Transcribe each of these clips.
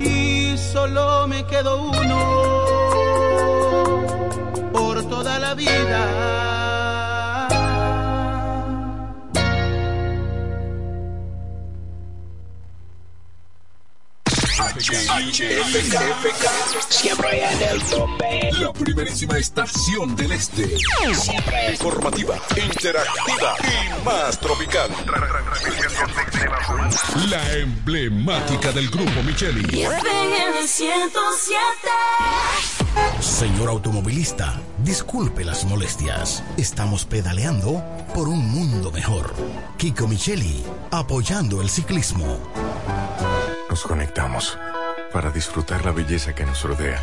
Y solo me quedo uno por toda la vida. Primerísima estación del este. Siempre Informativa, interactiva y más tropical. La emblemática del grupo Micheli. FM 107. Señor automovilista, disculpe las molestias. Estamos pedaleando por un mundo mejor. Kiko Micheli, apoyando el ciclismo. Nos conectamos para disfrutar la belleza que nos rodea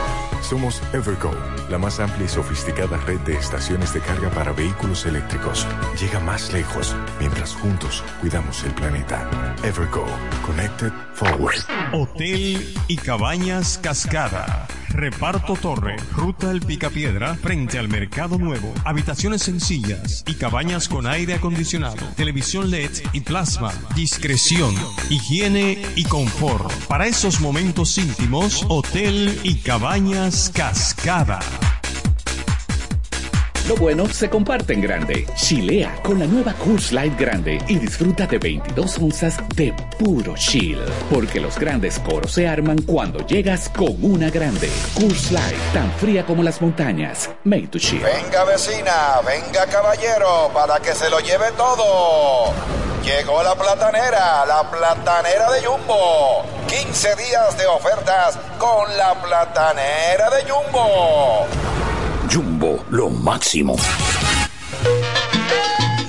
Somos Evergo, la más amplia y sofisticada red de estaciones de carga para vehículos eléctricos. Llega más lejos mientras juntos cuidamos el planeta. Evergo, Connected Forward. Hotel y Cabañas Cascada. Reparto Torre, Ruta El Picapiedra, frente al Mercado Nuevo. Habitaciones sencillas y cabañas con aire acondicionado, televisión LED y plasma. Discreción, higiene y confort. Para esos momentos íntimos, Hotel y Cabañas Cascada. Lo bueno se comparte en grande. Chilea con la nueva Coors Light Grande y disfruta de 22 onzas de puro chill. Porque los grandes coros se arman cuando llegas con una grande. Coors Light, tan fría como las montañas. Made to chill. Venga vecina, venga caballero, para que se lo lleve todo. Llegó la platanera, la platanera de Jumbo. 15 días de ofertas con la platanera de Jumbo. Jumbo, lo máximo.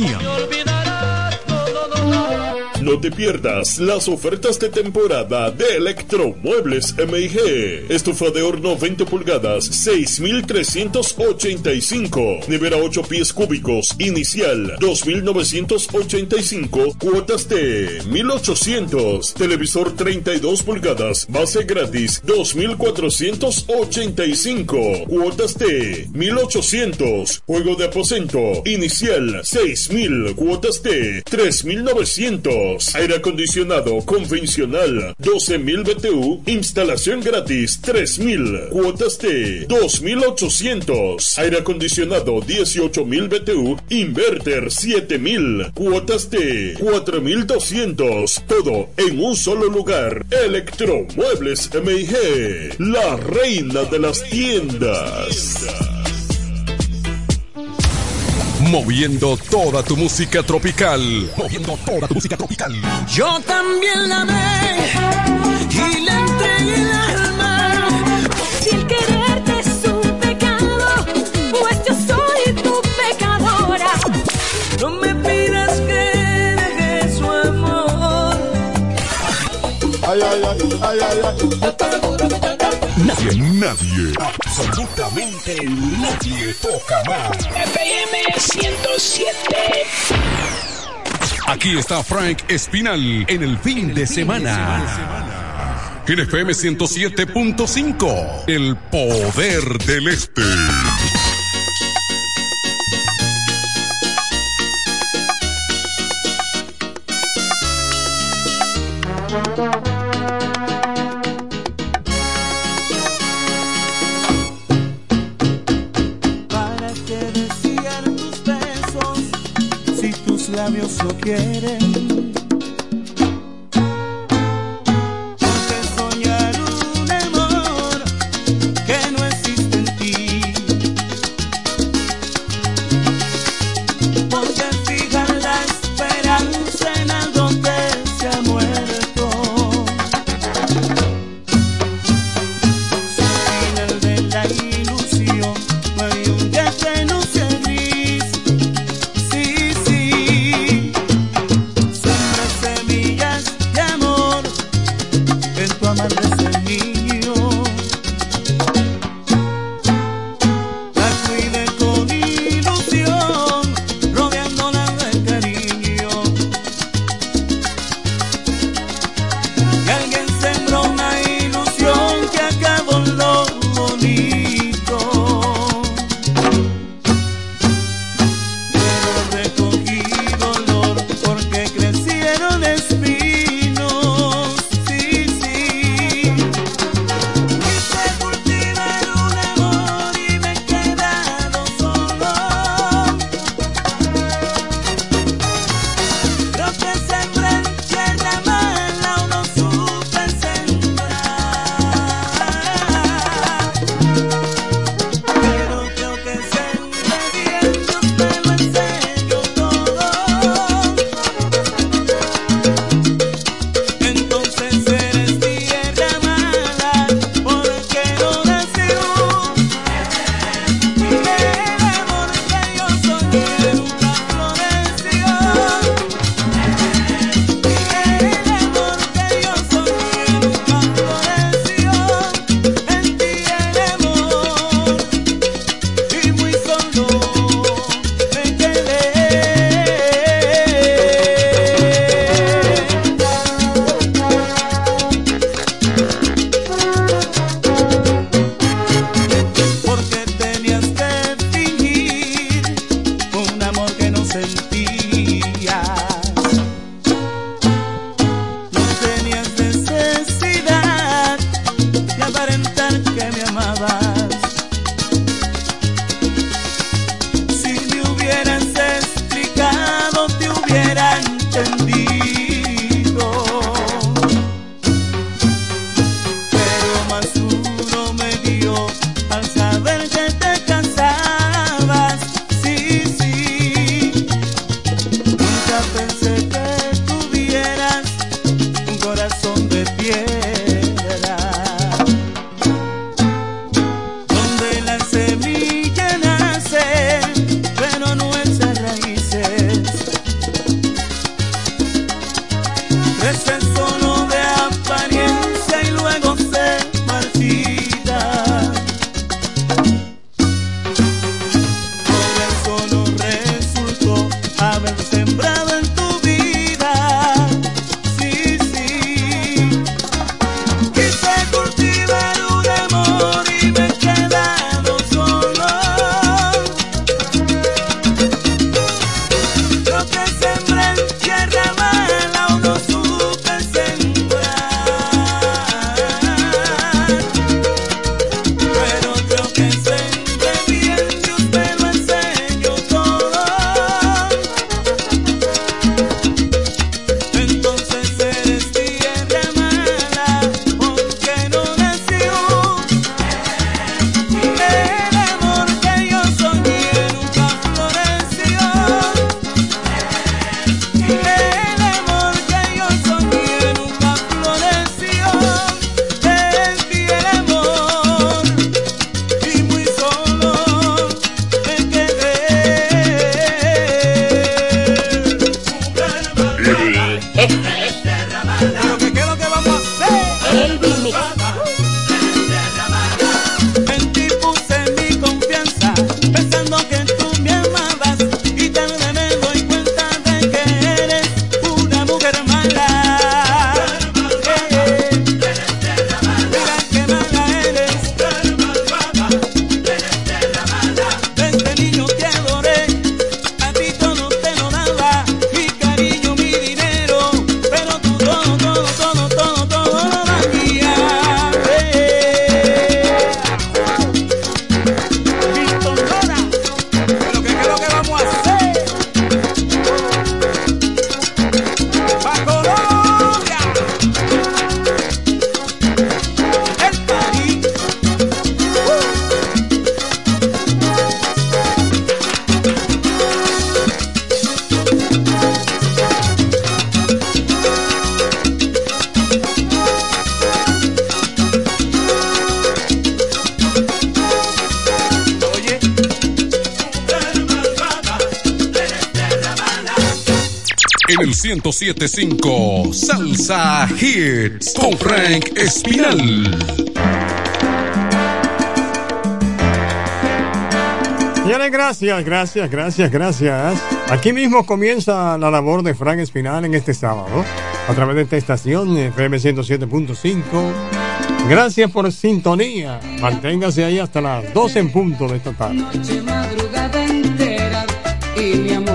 día. No te pierdas las ofertas de temporada de Electromuebles MIG. Estufa de horno 20 pulgadas, 6,385. Nevera 8 pies cúbicos, inicial, 2,985. Cuotas de 1,800. Televisor 32 pulgadas, base gratis, 2,485. Cuotas de 1,800. Juego de aposento, inicial, 6,000. Cuotas de 3,900. Aire acondicionado convencional 12.000 BTU. Instalación gratis 3.000. Cuotas de 2.800. Aire acondicionado 18.000 BTU. Inverter 7.000. Cuotas de 4.200. Todo en un solo lugar. Electromuebles MIG. La reina de las tiendas. Moviendo toda tu música tropical. Moviendo toda tu música tropical. Yo también la amé y le entregué el alma. Si el quererte es un pecado, pues yo soy tu pecadora. No me pidas que deje su amor. Ay, ay, ay, ay, ay, ay. Nadie, nadie, absolutamente nadie toca más. FM 107. Aquí está Frank Espinal en el fin de semana. En FM 107.5, el poder del este. Salsa Hits con Frank Espinal. Señores, gracias, gracias, gracias, gracias. Aquí mismo comienza la labor de Frank Espinal en este sábado, a través de esta estación FM 107.5. Gracias por sintonía. Manténgase ahí hasta las 12 en punto de esta tarde. Noche, madrugada entera, y mi amor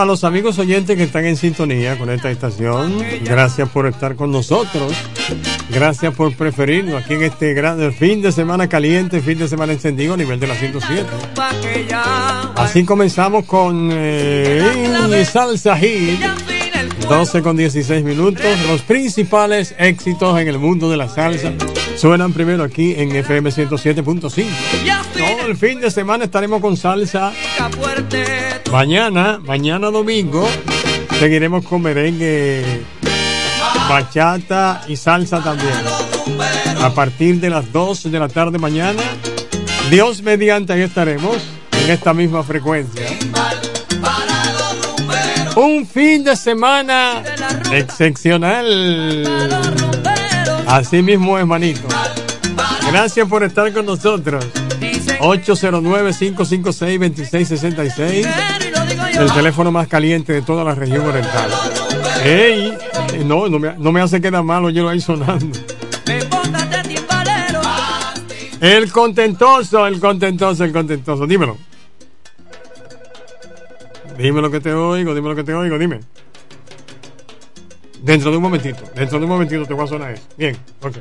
a los amigos oyentes que están en sintonía con esta estación, gracias por estar con nosotros. Gracias por preferirnos aquí en este gran fin de semana caliente, fin de semana encendido a nivel de la 107. Pa' que ya Así comenzamos con eh, Salsa Hit, 12 con 16 minutos. Los principales éxitos en el mundo de la salsa suenan primero aquí en FM 107.5. Todo el fin de semana estaremos con salsa. Mañana, mañana domingo, seguiremos con merengue, bachata y salsa también. A partir de las 2 de la tarde mañana, Dios mediante ahí estaremos en esta misma frecuencia. Un fin de semana excepcional. Así mismo es, manito. Gracias por estar con nosotros. 809-556-2666. El teléfono más caliente de toda la región oriental. ¡Ey! No, no me, no me hace quedar mal, oye, lo ahí sonando. El contentoso, el contentoso, el contentoso. Dímelo. Dime lo que te oigo, dime lo que te oigo, dime. Dentro de un momentito, dentro de un momentito te voy a sonar eso. Bien, ok.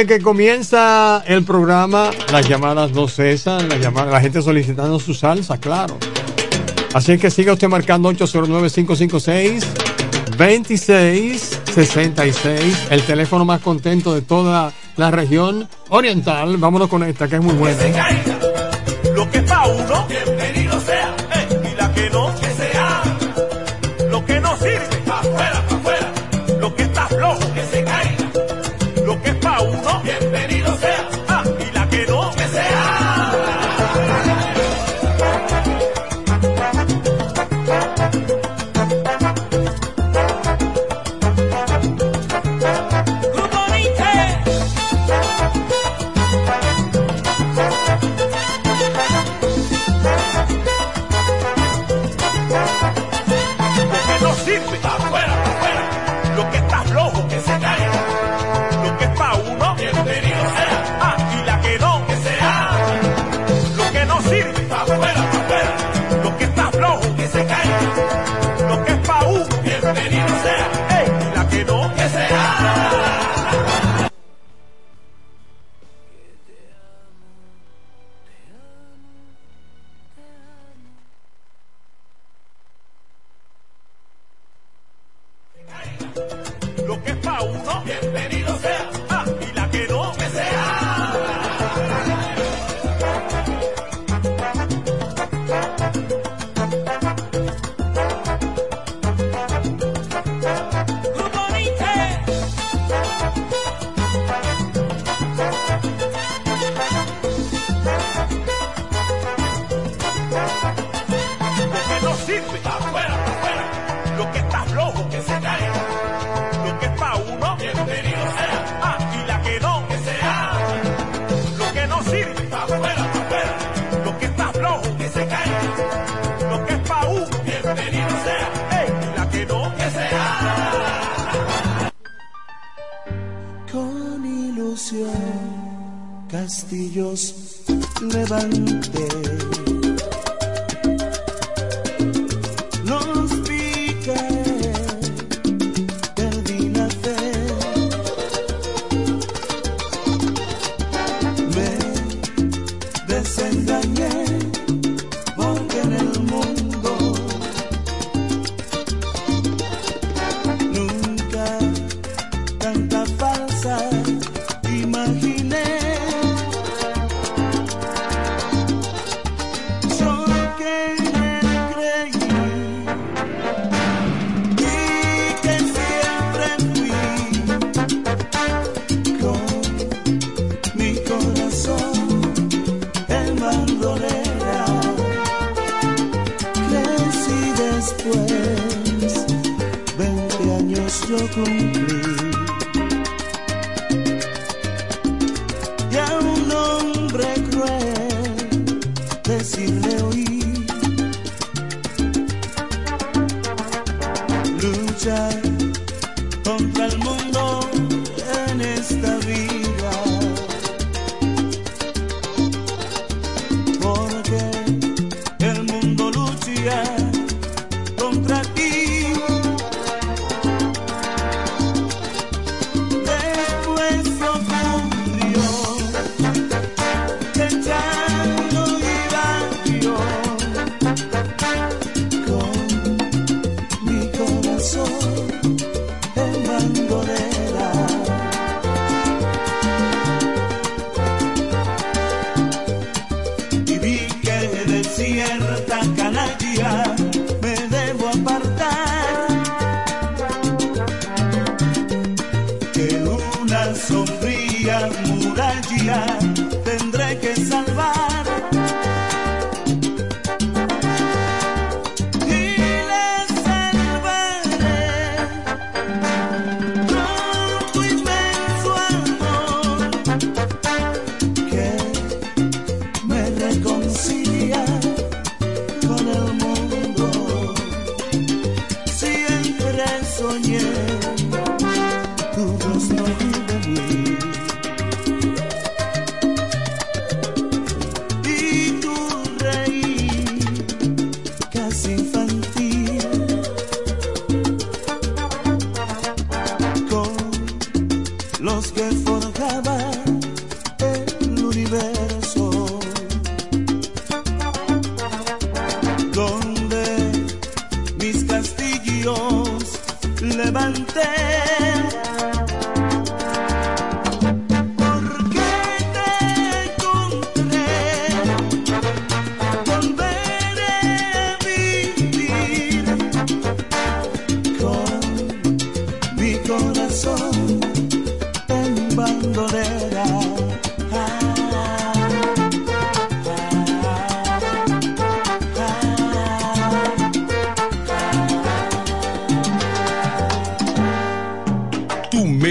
Desde que comienza el programa, las llamadas no cesan, la gente solicitando su salsa, claro. Así que siga usted marcando 809-556-2666, el teléfono más contento de toda la región oriental. Vámonos con esta, que es muy buena. levante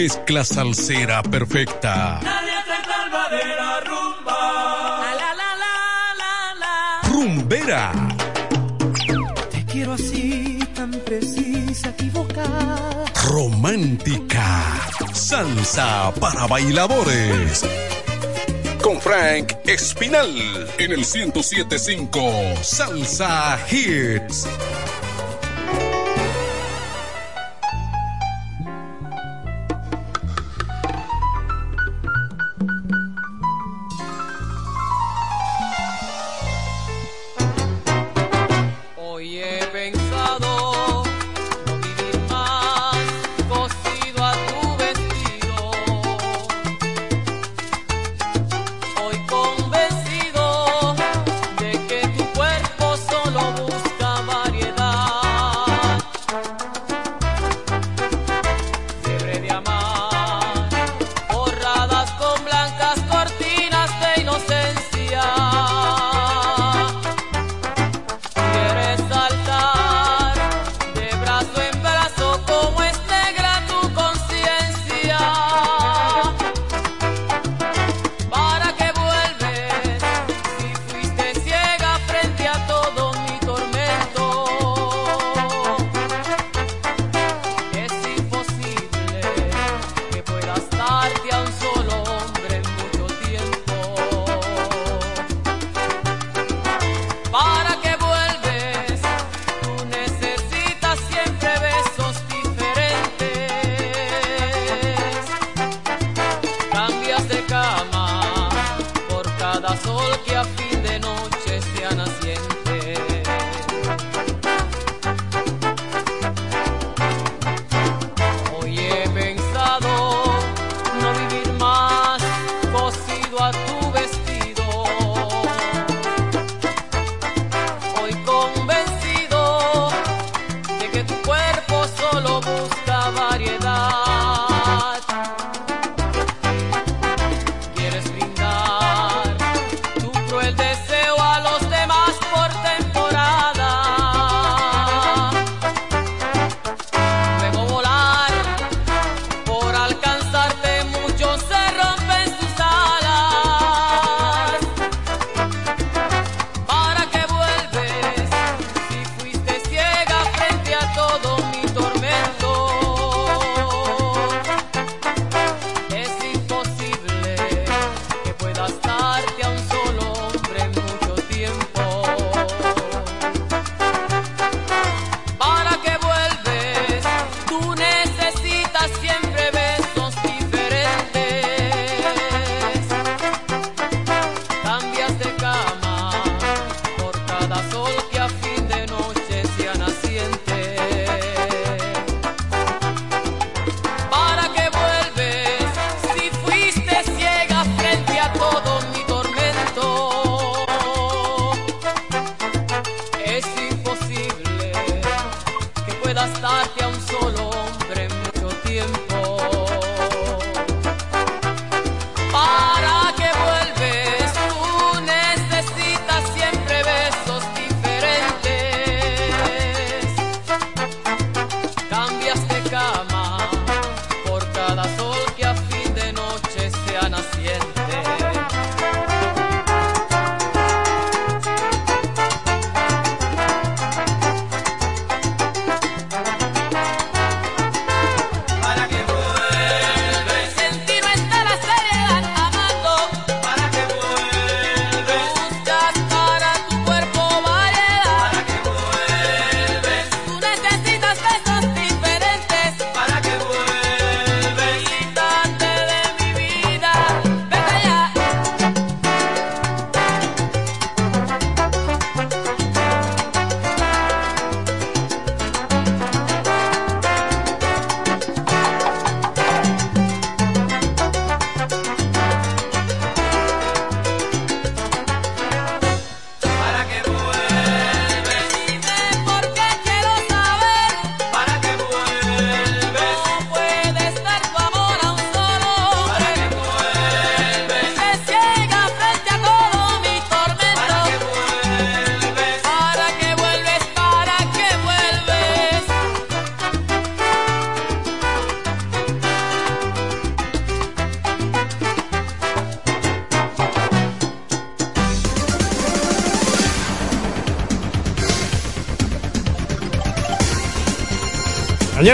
mezcla salsera perfecta. Nadie te salva de la rumba. La, la, la, Rumbera. Te quiero así, tan precisa, equivocada. Romántica. Salsa para bailadores. Con Frank Espinal en el 1075 Salsa Hits.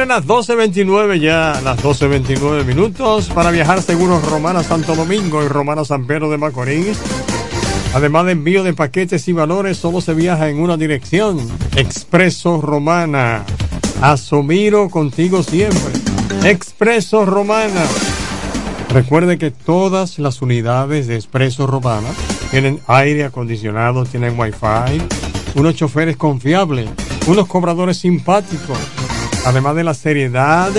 En las 12.29 ya, las 12.29 minutos para viajar seguros Romana Santo Domingo y Romana San Pedro de Macorís. Además de envío de paquetes y valores, solo se viaja en una dirección. Expreso Romana. Asomiro contigo siempre. Expreso Romana. Recuerde que todas las unidades de Expreso Romana tienen aire acondicionado, tienen wifi, unos choferes confiables, unos cobradores simpáticos, además de la seriedad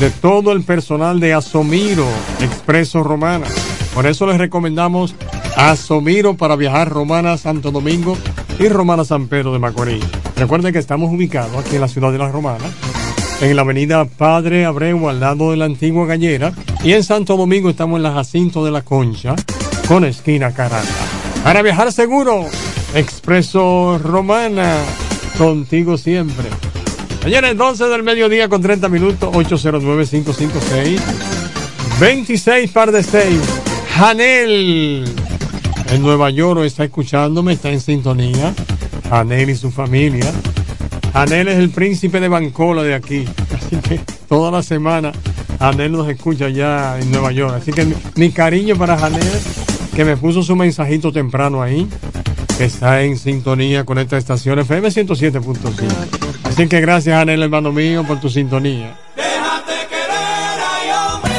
de todo el personal de Asomiro Expreso Romana. Por eso les recomendamos Asomiro para viajar Romana Santo Domingo y Romana San Pedro de Macorís. Recuerden que estamos ubicados aquí en la ciudad de La Romana, en la avenida Padre Abreu al lado de la antigua gallera y en Santo Domingo estamos en la Jacinto de la Concha con esquina Caranda. Para viajar seguro, Expreso Romana, contigo siempre. Señores, 12 del mediodía con 30 minutos, 809-556. 26 par de 6. Janel. En Nueva York está escuchándome, está en sintonía. Janel y su familia. Janel es el príncipe de Bancola de aquí. Así que toda la semana Janel nos escucha ya en Nueva York. Así que mi, mi cariño para Janel, que me puso su mensajito temprano ahí, que está en sintonía con esta estación FM 107.5. Así que gracias, Janel, hermano mío, por tu sintonía. Déjate querer, hombre.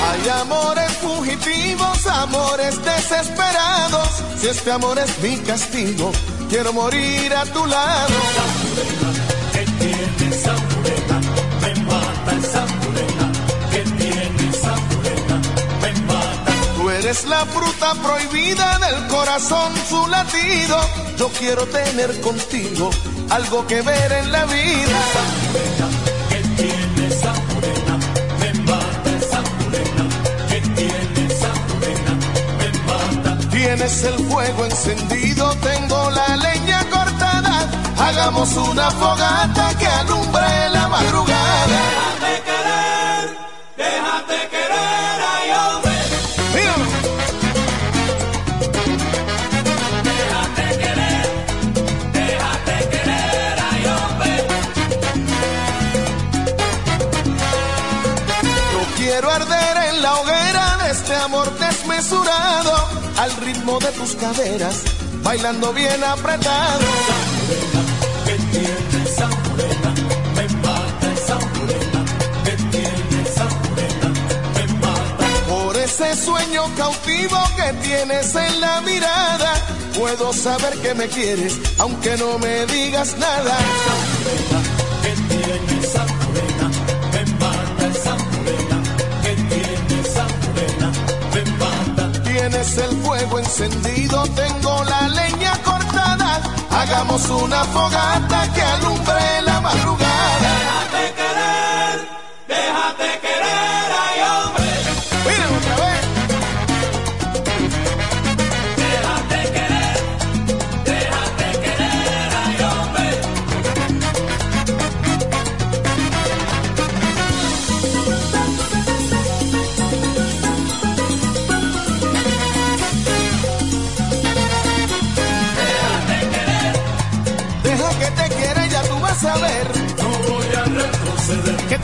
Hay amores fugitivos, amores desesperados. Si este amor es mi castigo, quiero morir a tu lado. ¿Qué tiene esa morena? Me mata esa. Tú eres la fruta prohibida del corazón, su latido. Yo quiero tener contigo algo que ver en la vida. Tienes el fuego encendido, tengo la leña cortada. Hagamos una fogata que alumbre al ritmo de tus caderas, bailando bien apretado. ¿Qué tiene esa morena? Esa morena. ¿Qué tiene esa morena? Por ese sueño cautivo que tienes en la mirada, puedo saber que me quieres, aunque no me digas nada. que tiene esa morena, Tienes el fuego encendido, tengo la leña cortada. Hagamos una fogata que alumbre la madrugada.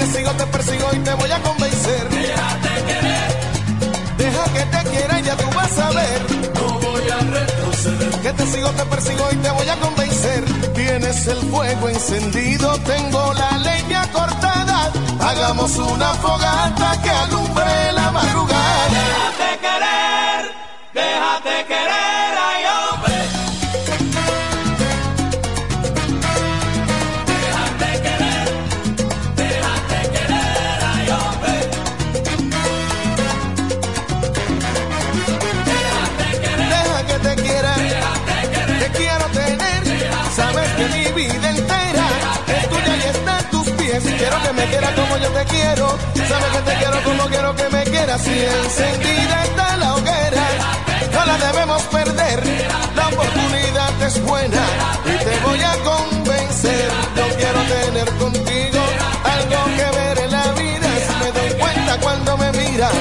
Te sigo, te persigo y te voy a convencer. Déjate querer, Deja que te quiera, ya tú vas a ver. no voy a retroceder. Que te sigo, te persigo y te voy a convencer. Tienes el fuego encendido, tengo la leña cortada. Hagamos una fogata que alumbre la madrugada. Déjate como yo te quiero. Sabes que te quiero como quiero que me quieras. Si encendida está la hoguera, no la debemos perder. La oportunidad es buena y te voy a convencer. Yo quiero tener contigo algo que ver en la vida. Si me doy cuenta cuando me miras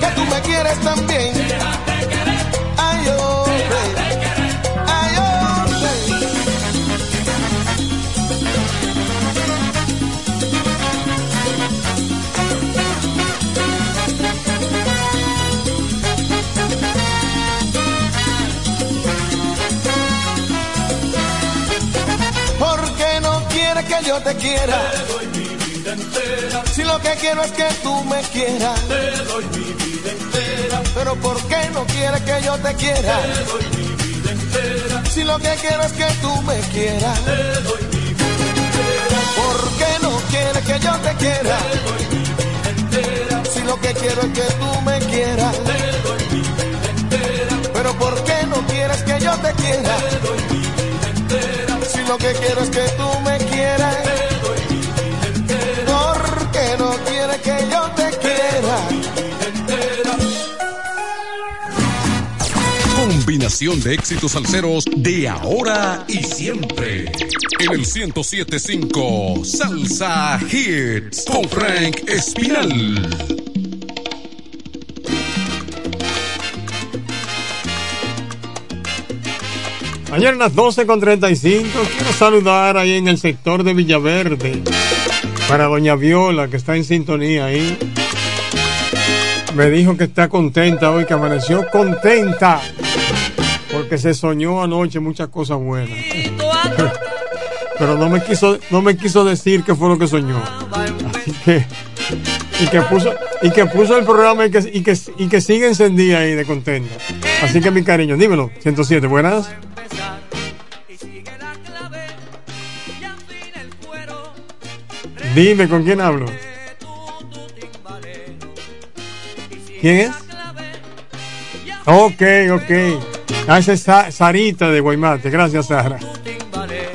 que tú me quieres también. Te quiera? Si lo que quiero es que tú me quieras. te doy mi vida entera, Pero ¿por qué no quieres que yo te quiera? Si lo que quiero es que tú me quieras. te doy mi vida entera, ¿Por qué no quieres que yo te quiera? Si lo que quiero es que tú me quieras. te doy mi vida entera, Pero ¿por qué no quieres que yo te quiera? te doy mi vida entera, Si lo que quiero es que tú me De éxitos salseros de ahora y siempre. En el 1075 Salsa Hits con Frank Espinal. Ayer las 12 con 35 quiero saludar ahí en el sector de Villaverde para doña Viola que está en sintonía ahí. Me dijo que está contenta hoy, que amaneció contenta porque se soñó anoche muchas cosas buenas. Pero no me quiso, no me quiso decir qué fue lo que soñó. Así que y que puso y que puso el programa y que, y que, y que sigue encendida ahí de contenta. Así que mi cariño, dímelo, 107, buenas. Dime con quién hablo. ¿Quién es? Ok, ok. Ah, esa es Sa- Sarita de Guaymate. Gracias, Sara.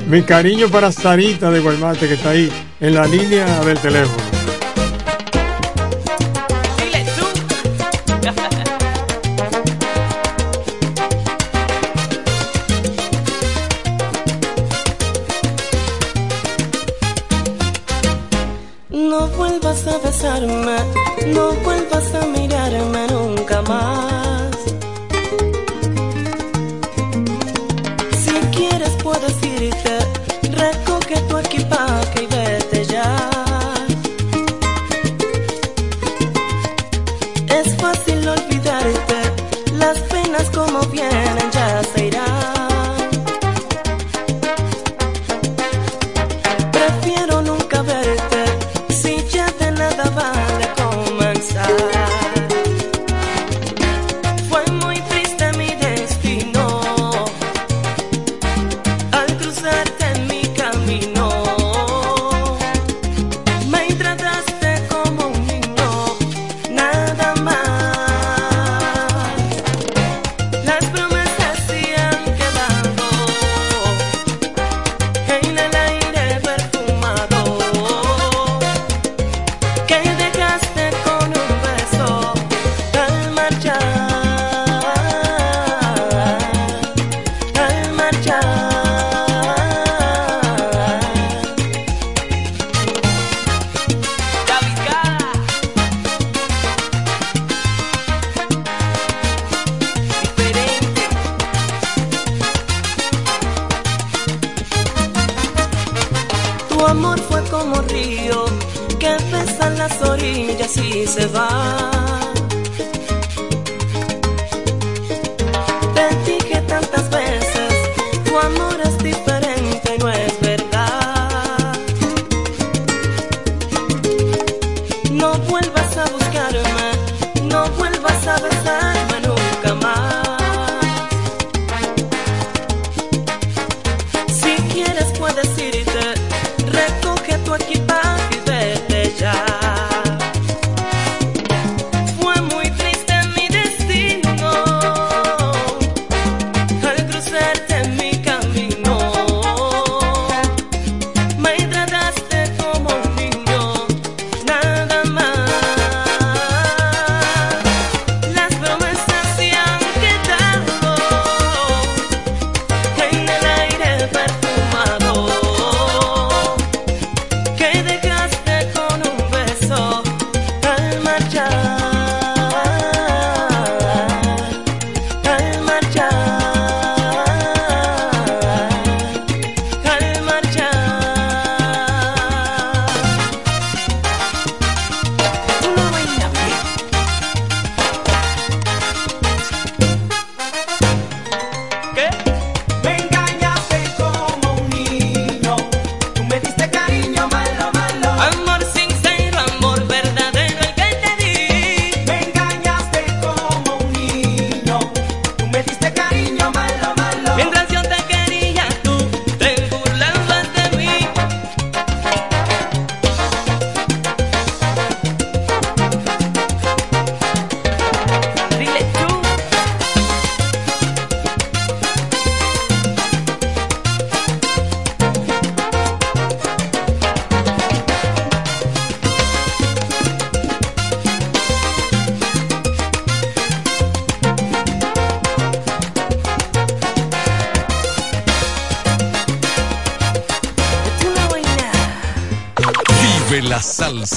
Mi cariño para Sarita de Guaymate que está ahí en la línea del teléfono.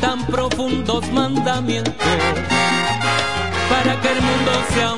tan profundos mandamientos para que el mundo sea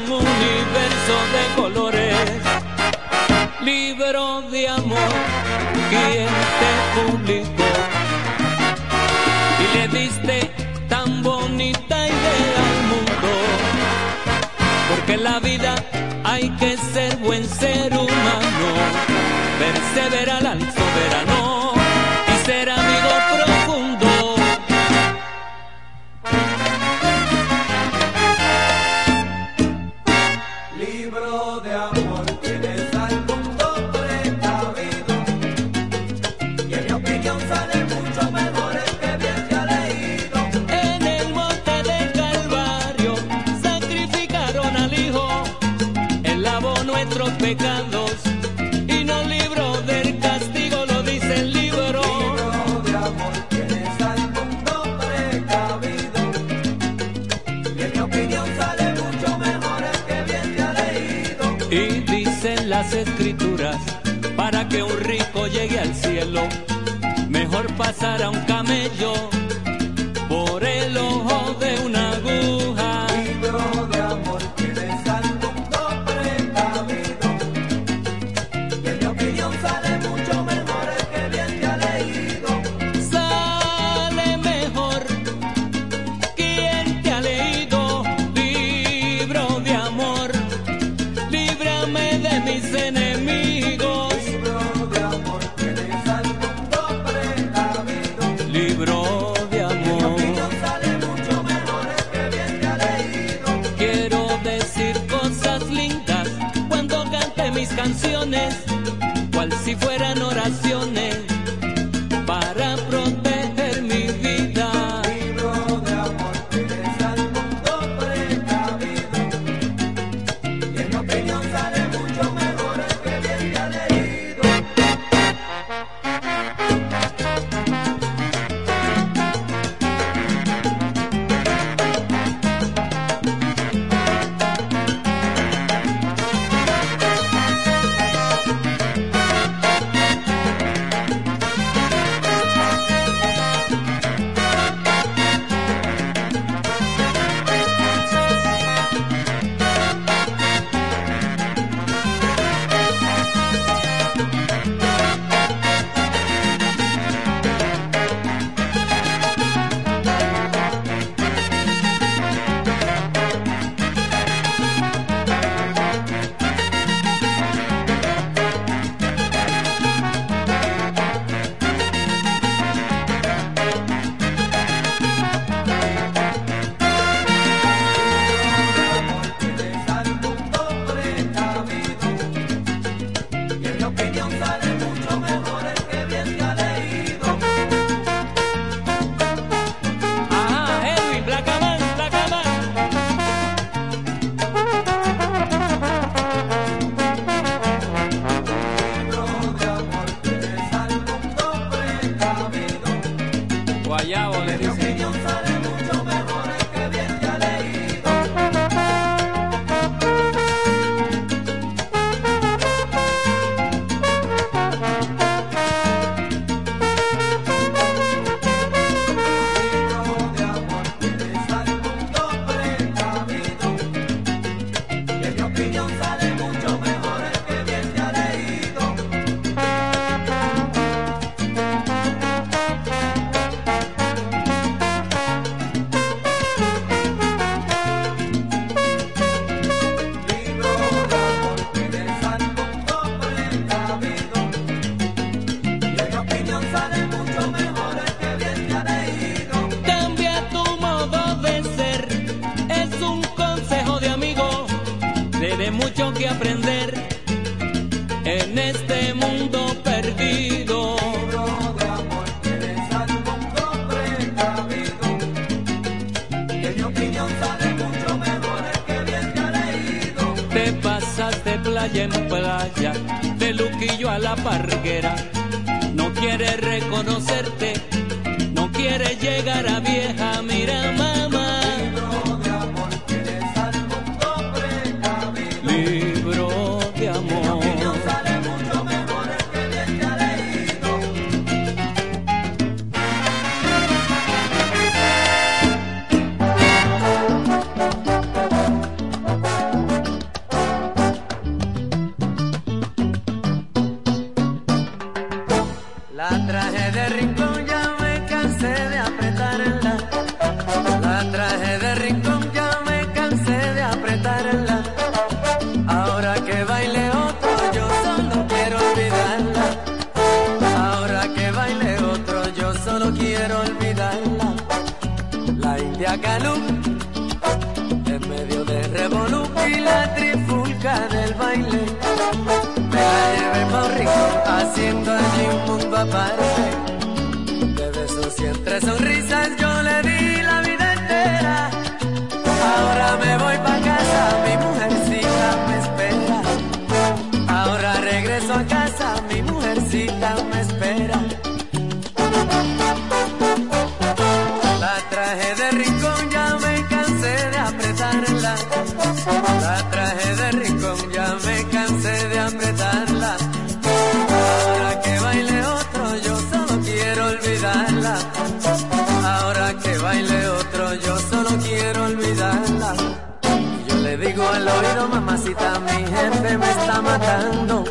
mi jefe me está matando.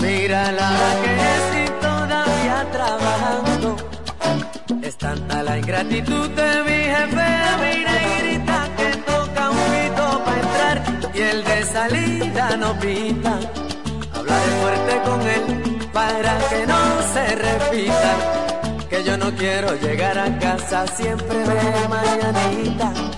Mírala que si todavía trabajando. Es tanta la ingratitud de mi jefe, mira y grita que toca un pito para entrar y el de salida no pita. Hablaré fuerte con él para que no se repita. Que yo no quiero llegar a casa siempre de mañanita.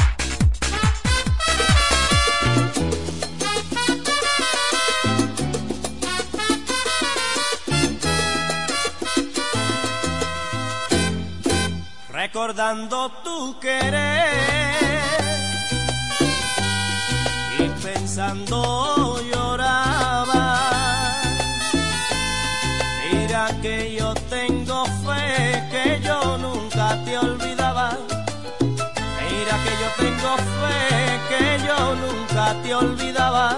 Recordando tu querer y pensando lloraba. Mira que yo tengo fe que yo nunca te olvidaba. Mira que yo tengo fe que yo nunca te olvidaba.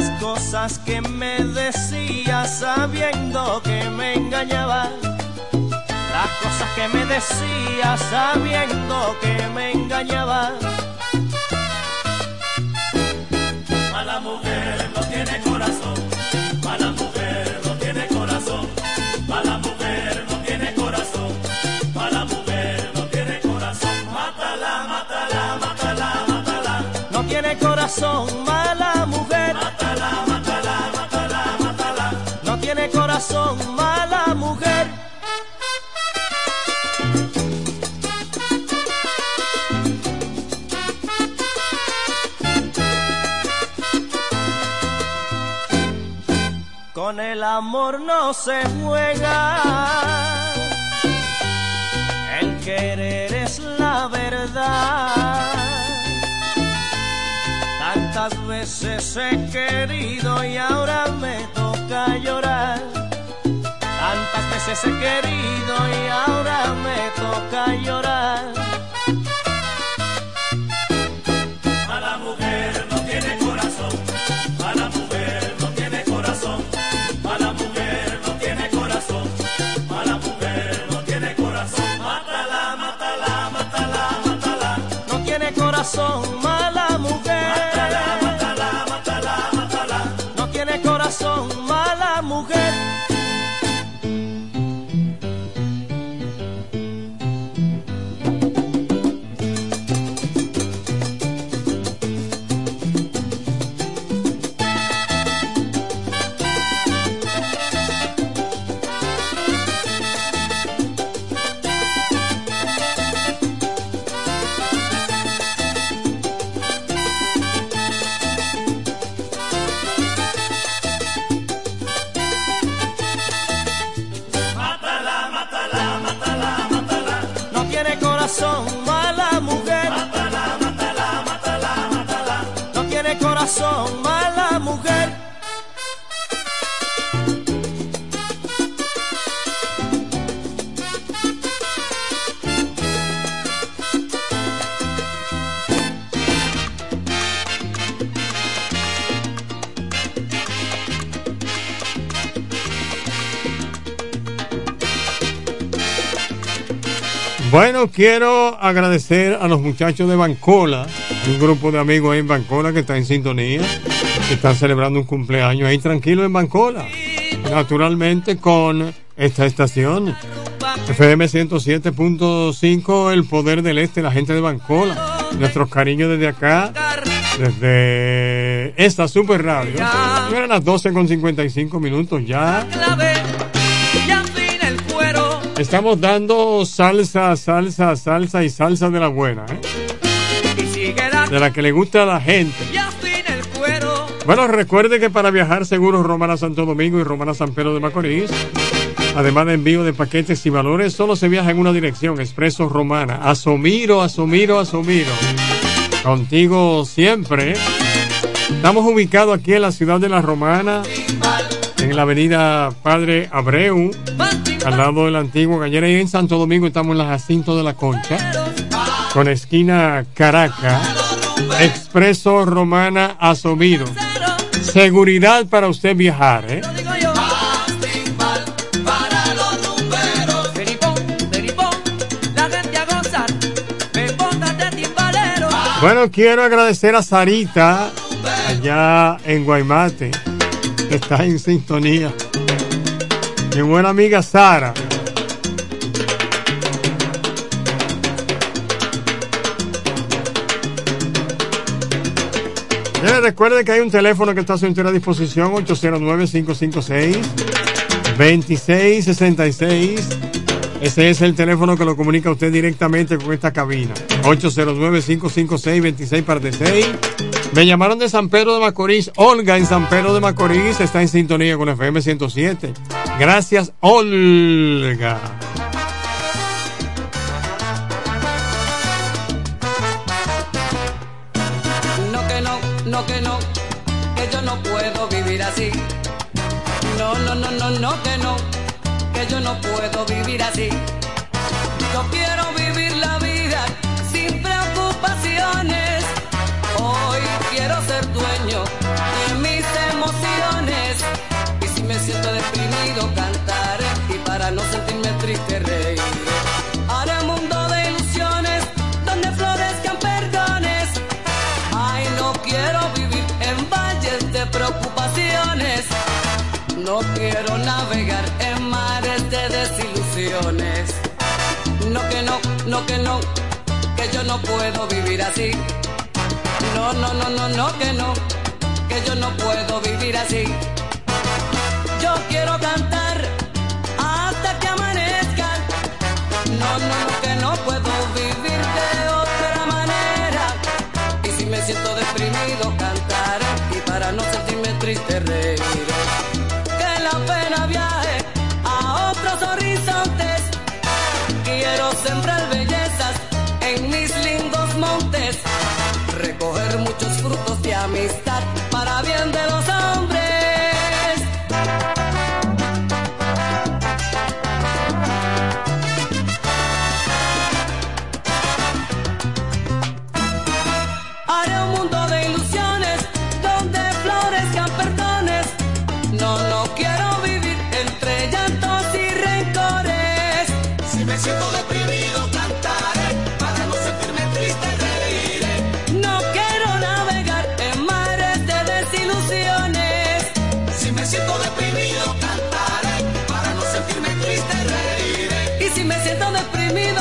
Las cosas que me decías sabiendo que me engañabas. Las cosas que me decías sabiendo que me engañabas. Mala mujer no tiene corazón. Mala mujer no tiene corazón. Mala mujer no tiene corazón. Mala mujer no tiene corazón. Mátala, mátala, mátala, mátala. No tiene corazón, mala corazón, mala mujer. Con el amor no se juega. El querer es la verdad. Tantas veces he querido y ahora me toca llorar. Tantas veces he querido y ahora me toca llorar. Mala mujer no tiene corazón. Mala mujer no tiene corazón. Mala mujer no tiene corazón. Mala mujer no tiene corazón. Mátala, mátala, mátala, mátala. No tiene corazón, quiero agradecer a los muchachos de Bancola, un grupo de amigos ahí en Bancola que está en sintonía, que están celebrando un cumpleaños ahí tranquilo en Bancola. Naturalmente con esta estación, FM 107.5, El Poder del Este, la gente de Bancola. Nuestros cariños desde acá, desde esta super radio. Eran las 12 con 55 minutos ya. Estamos dando salsa, salsa, salsa y salsa de la buena, ¿eh? De la que le gusta a la gente. Bueno, recuerde que para viajar seguros Romana Santo Domingo y Romana San Pedro de Macorís, además de envío de paquetes y valores, solo se viaja en una dirección, Expreso Romana. Asomiro, Asomiro, Asomiro. Contigo siempre. Estamos ubicados aquí en la ciudad de La Romana, en la avenida Padre Abreu, al lado de la antigua gallera. Y en Santo Domingo estamos en la Jacinto de la Concha, con esquina Caracas, Expreso Romana Asomiro. Seguridad para usted viajar, ¿eh? Bueno, quiero agradecer a Sarita, allá en Guaymate, está en sintonía. Mi buena amiga Sara. Señores, recuerde que hay un teléfono que está a su entera disposición, 809-556-2666. Ese es el teléfono que lo comunica usted directamente con esta cabina. 809-556-26 parte 6. Me llamaron de San Pedro de Macorís. Olga en San Pedro de Macorís está en sintonía con FM 107. Gracias, Olga. No que no, no que no, que yo no puedo vivir así. No, no, no, no, no que no, que yo no puedo vivir así. Yo quiero Quiero navegar en mares de desilusiones. No que no, no que no, que yo no puedo vivir así. No, no, no, no, no que no, que yo no puedo vivir así. Yo quiero cantar hasta que amanezca. No, no, no, que no puedo vivir de otra manera. Y si me siento deprimido, cantaré. Y para no sentirme triste, siento deprimido,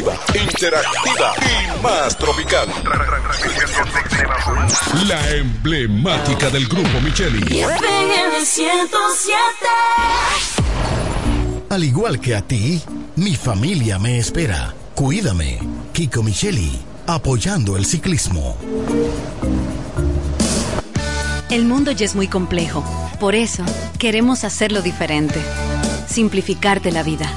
informativa, interactiva y más tropical. La emblemática del grupo Micheli. FM 107. Al igual que a ti, mi familia me espera. Cuídame. Kiko Micheli, apoyando el ciclismo. El mundo ya es muy complejo. Por eso, queremos hacerlo diferente. Simplificarte la vida.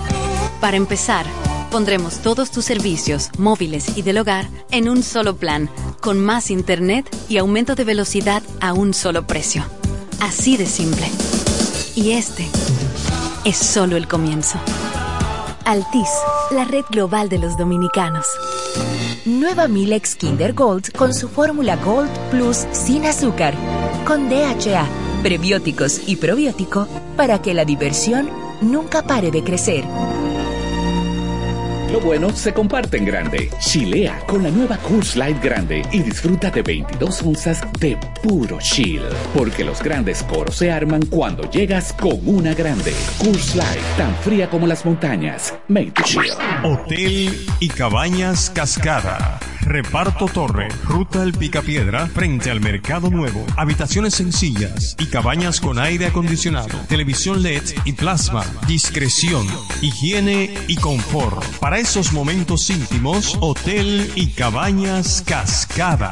Para empezar, pondremos todos tus servicios, móviles y del hogar, en un solo plan, con más internet y aumento de velocidad a un solo precio. Así de simple. Y este es solo el comienzo. Altis, la red global de los dominicanos. Nueva Milex Kinder Gold con su fórmula Gold Plus sin azúcar, con DHA, prebióticos y probiótico para que la diversión nunca pare de crecer. Bueno se comparte en grande. Chilea con la nueva Coors Light Grande y disfruta de 22 onzas de puro chill. Porque los grandes coros se arman cuando llegas con una grande. Coors Light, tan fría como las montañas. Made to chill. Hotel y Cabañas Cascada. Reparto Torre, Ruta El Picapiedra, frente al Mercado Nuevo. Habitaciones sencillas y cabañas con aire acondicionado, televisión LED y plasma. Discreción, higiene y confort. Para esos momentos íntimos, Hotel y Cabañas Cascada.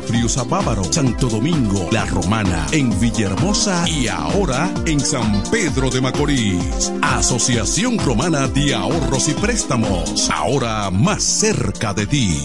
Friusa Bávaro, Santo Domingo, La Romana, en Villahermosa y ahora en San Pedro de Macorís. Asociación Romana de Ahorros y Préstamos, ahora más cerca de ti.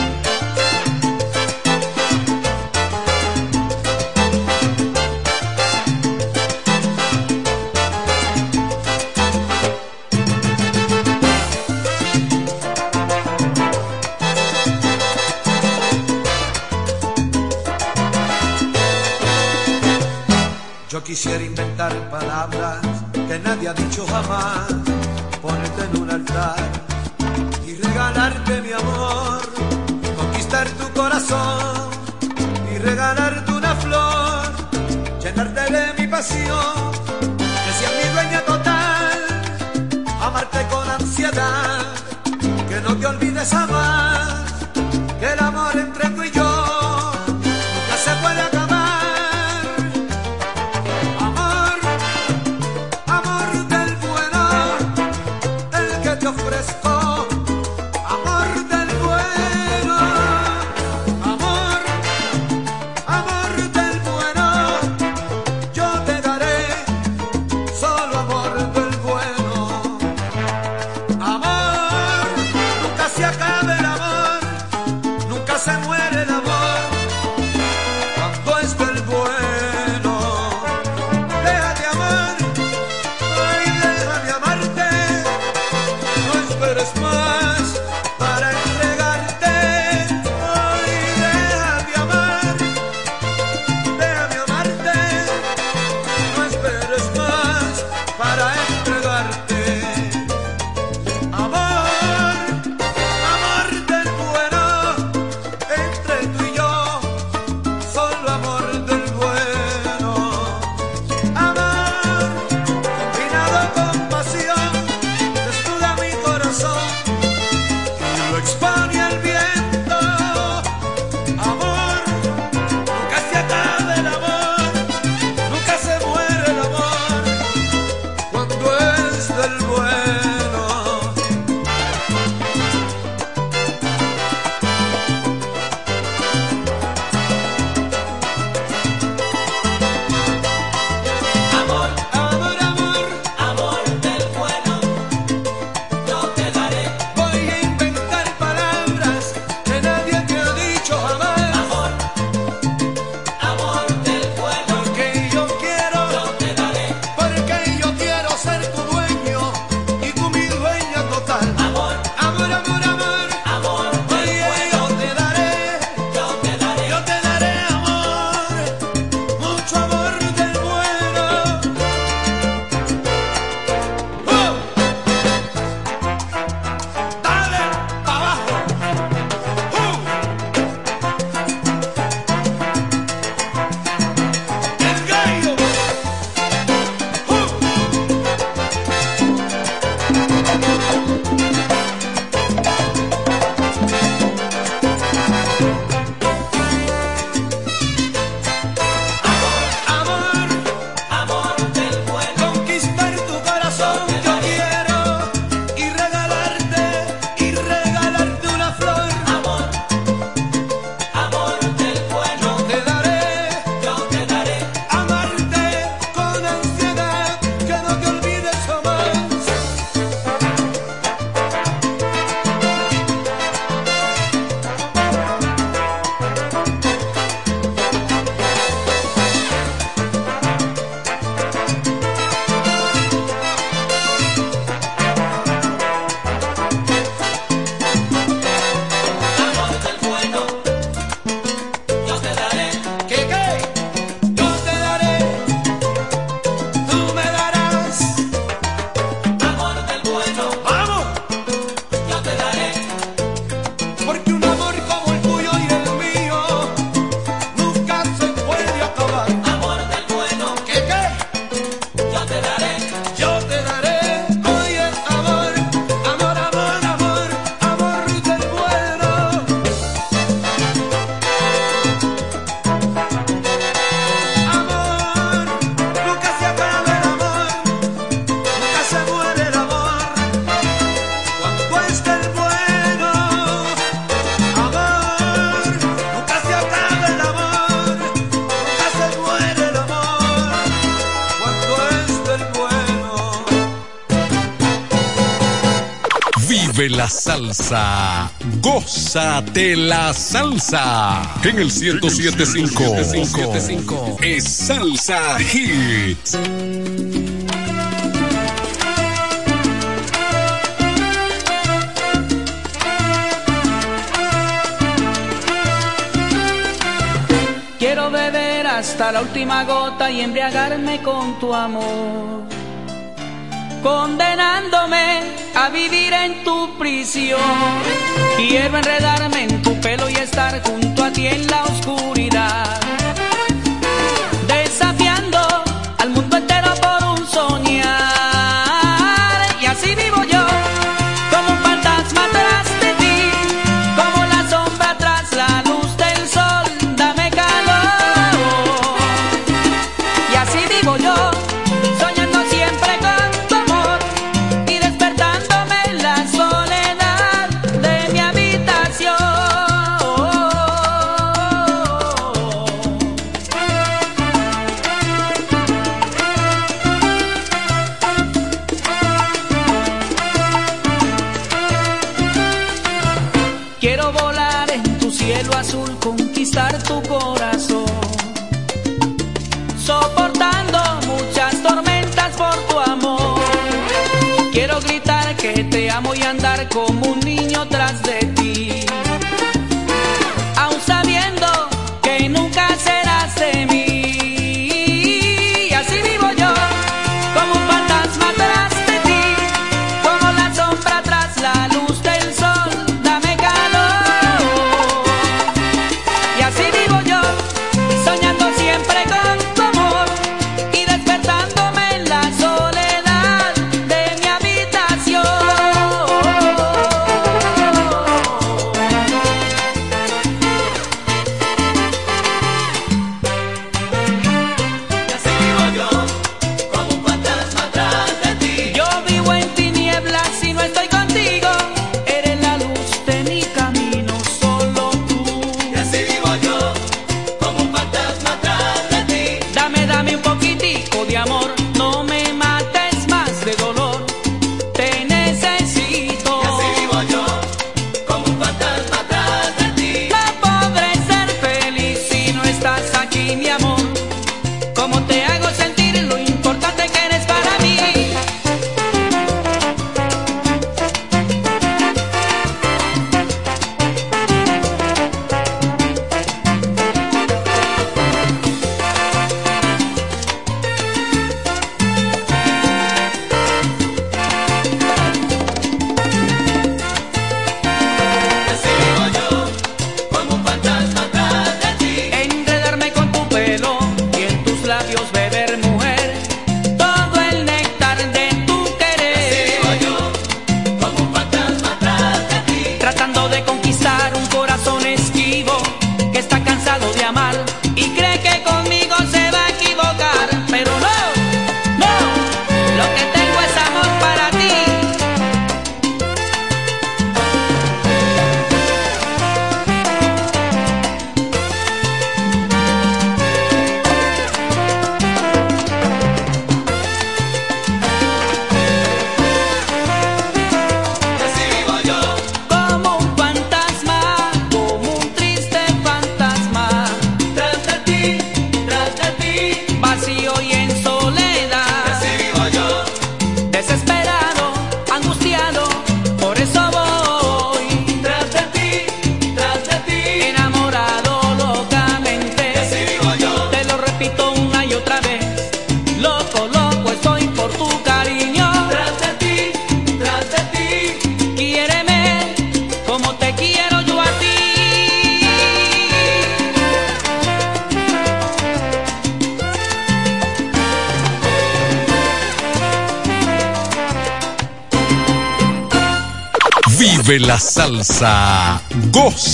Quisiera inventar palabras que nadie ha dicho jamás, ponerte en un altar y regalarte mi amor, conquistar tu corazón y regalarte una flor, llenarte de mi pasión, que sea mi dueña total, amarte con ansiedad, que no te olvides jamás, de la salsa. En el 1075 es Salsa Hits. Quiero beber hasta la última gota y embriagarme con tu amor, condenándome a vivir en tu prisión. Quiero enredarme en tu pelo y estar junto a ti en la oscuridad. como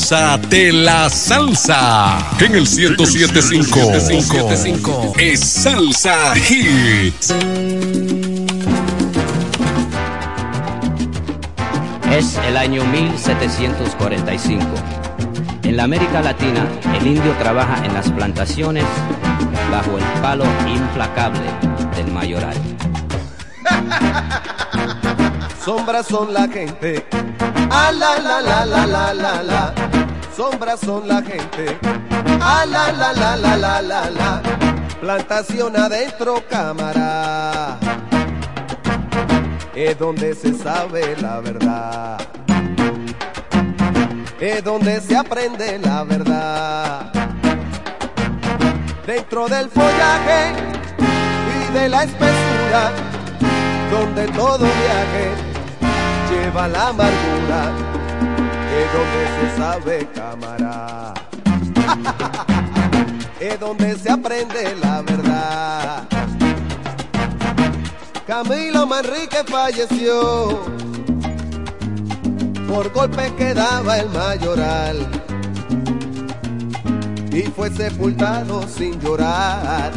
Gózate la salsa. En el 1075 es Salsa Hits. Es el año 1745. En la América Latina, el indio trabaja en las plantaciones bajo el palo implacable del mayoral. Sombras son la gente Ah, la, la, la, la, la, la. Sombras son la gente. Ah, la, la, la, la, la, la. Plantación adentro, cámara. Es donde se sabe la verdad. Es donde se aprende la verdad. Dentro del follaje y de la espesura, donde todo viaje lleva la amargura, es donde se sabe cámara. es donde se aprende la verdad. Camilo Manrique falleció por golpe que daba el mayoral y fue sepultado sin llorar.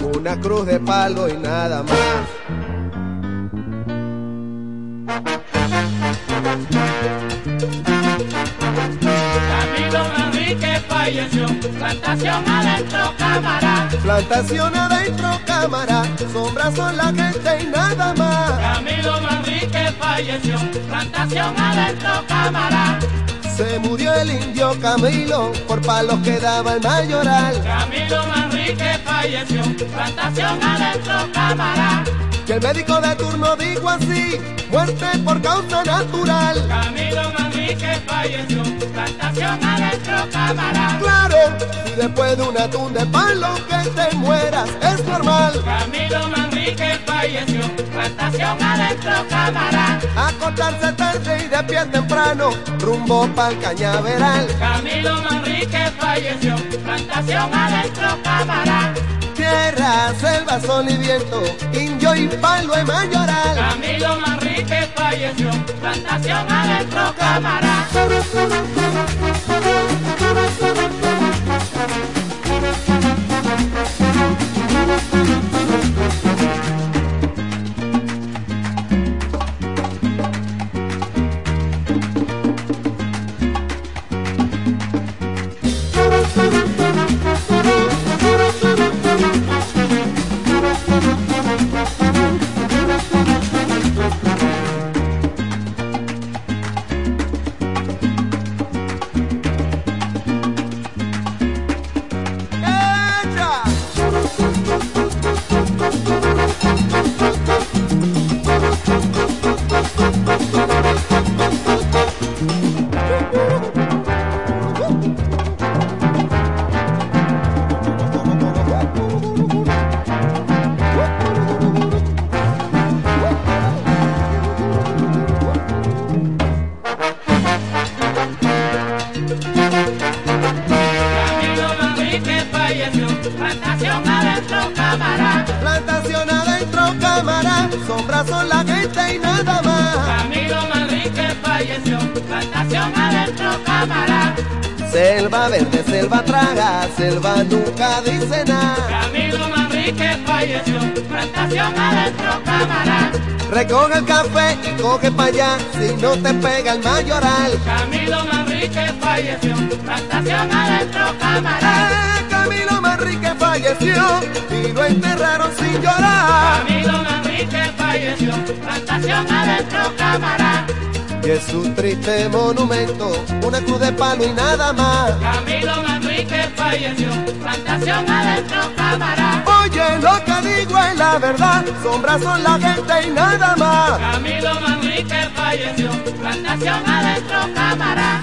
Una cruz de palo y nada más. Camilo Manrique falleció, plantación adentro cámara. Plantación adentro, cámara, sombras son la gente y nada más. Camilo Manrique falleció, plantación adentro cámara. Se murió el indio Camilo por palos que daba el mayoral. Camilo Manrique falleció, plantación adentro cámara. Que el médico de turno dijo así, muerte por causa natural. Camilo Manrique falleció, plantación adentro cámara. Claro, si después de una tunda de palo que te mueras es normal. Camilo Manrique falleció, plantación adentro cámara. Acostarse tarde y de pie temprano, rumbo pa'l cañaveral. Camilo Manrique falleció, plantación adentro cámara. Selva, sol y viento, indio y palo de mayoral. Camilo Manrique falleció, plantación adentro cámara. Allá, si no te pega el mayoral. Camilo Manrique falleció, plantación adentro cámara. Eh, Camilo Manrique falleció y lo enterraron sin llorar. Camilo Manrique falleció, plantación adentro cámara. Y es un triste monumento, una cruz de palo y nada más. Camilo Manrique falleció, plantación adentro cámara. Oye, lo que digo es la verdad, sombras son la gente y nada más. Camilo Manrique falleció, plantación adentro cámara.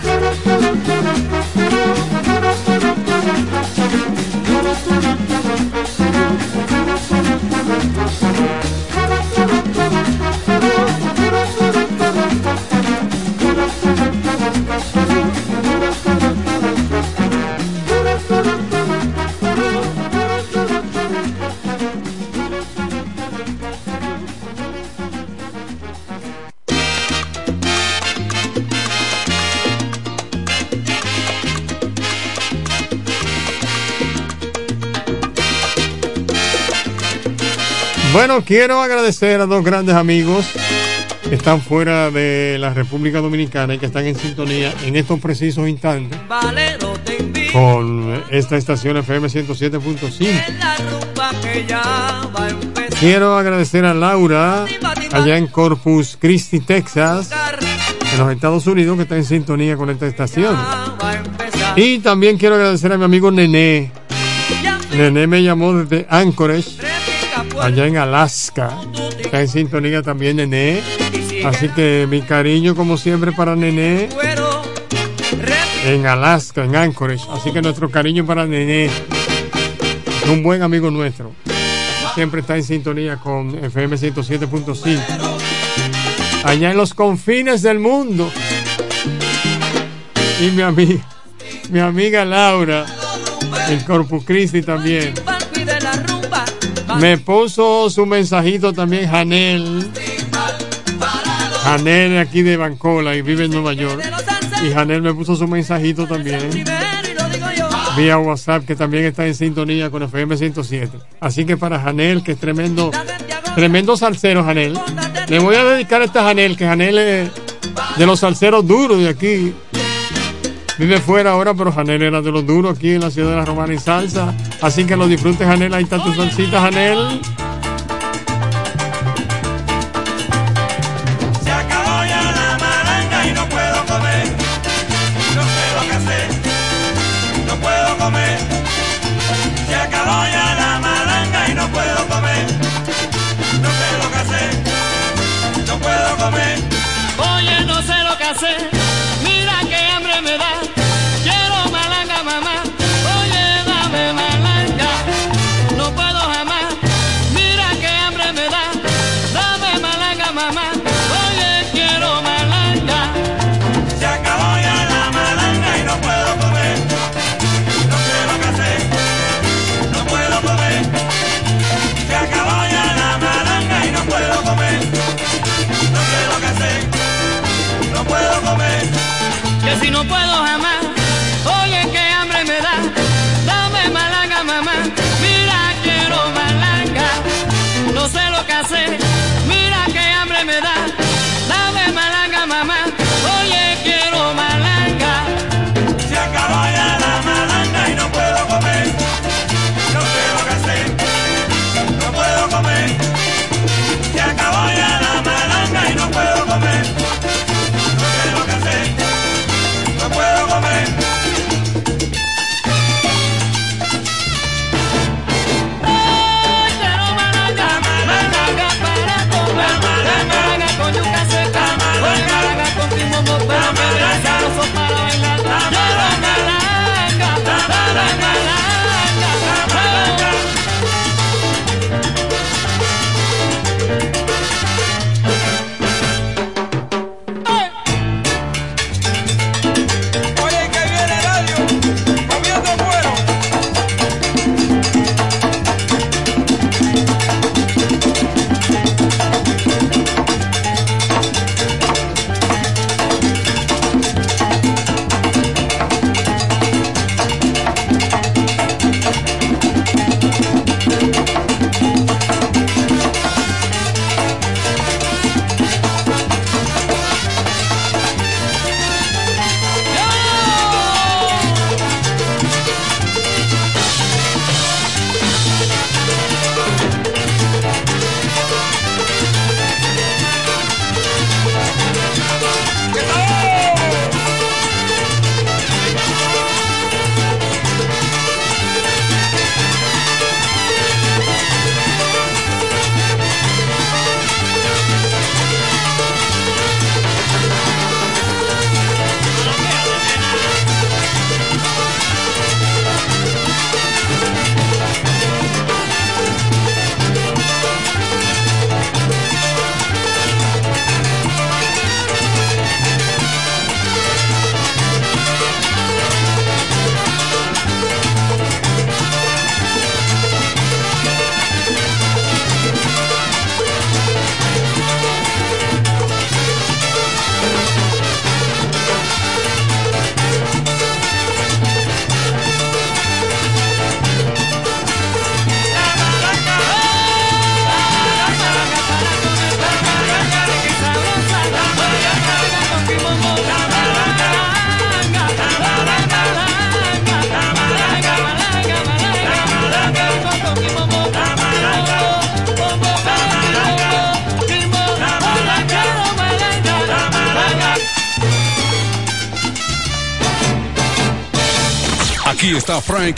Bueno, quiero agradecer a dos grandes amigos que están fuera de la República Dominicana y que están en sintonía en estos precisos instantes con esta estación FM 107.5. en la rumba que ya va a empezar. Quiero agradecer a Laura, allá en Corpus Christi, Texas, en los Estados Unidos, que está en sintonía con esta estación. Y también quiero agradecer a mi amigo Nené. Nené me llamó desde Anchorage, allá en Alaska. Está en sintonía también Nené. Así que mi cariño, como siempre, para Nené. En Alaska, en Anchorage. Así que nuestro cariño para Nené. Un buen amigo nuestro. Siempre está en sintonía con FM 107.5. Allá en los confines del mundo. Y mi amiga, mi amiga Laura, en Corpus Christi también. Me puso su mensajito también Janel. Janel aquí de Bancola y vive en Nueva York. Y Janel me puso su mensajito también. Vía WhatsApp que también está en sintonía con FM 107. Así que para Janel, que es tremendo, tremendo salsero Janel. Le voy a dedicar esta Janel, que Janel es de los salseros duros de aquí. Vive fuera ahora, pero Janel era de los duros aquí en la ciudad de la Romana y salsa. Así que lo disfrutes, Janel. Ahí está tu salsita, Janel.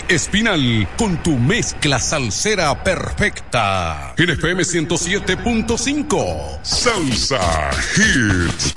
Espinal con tu mezcla salsera perfecta. En FM 107.5. Salsa Hits.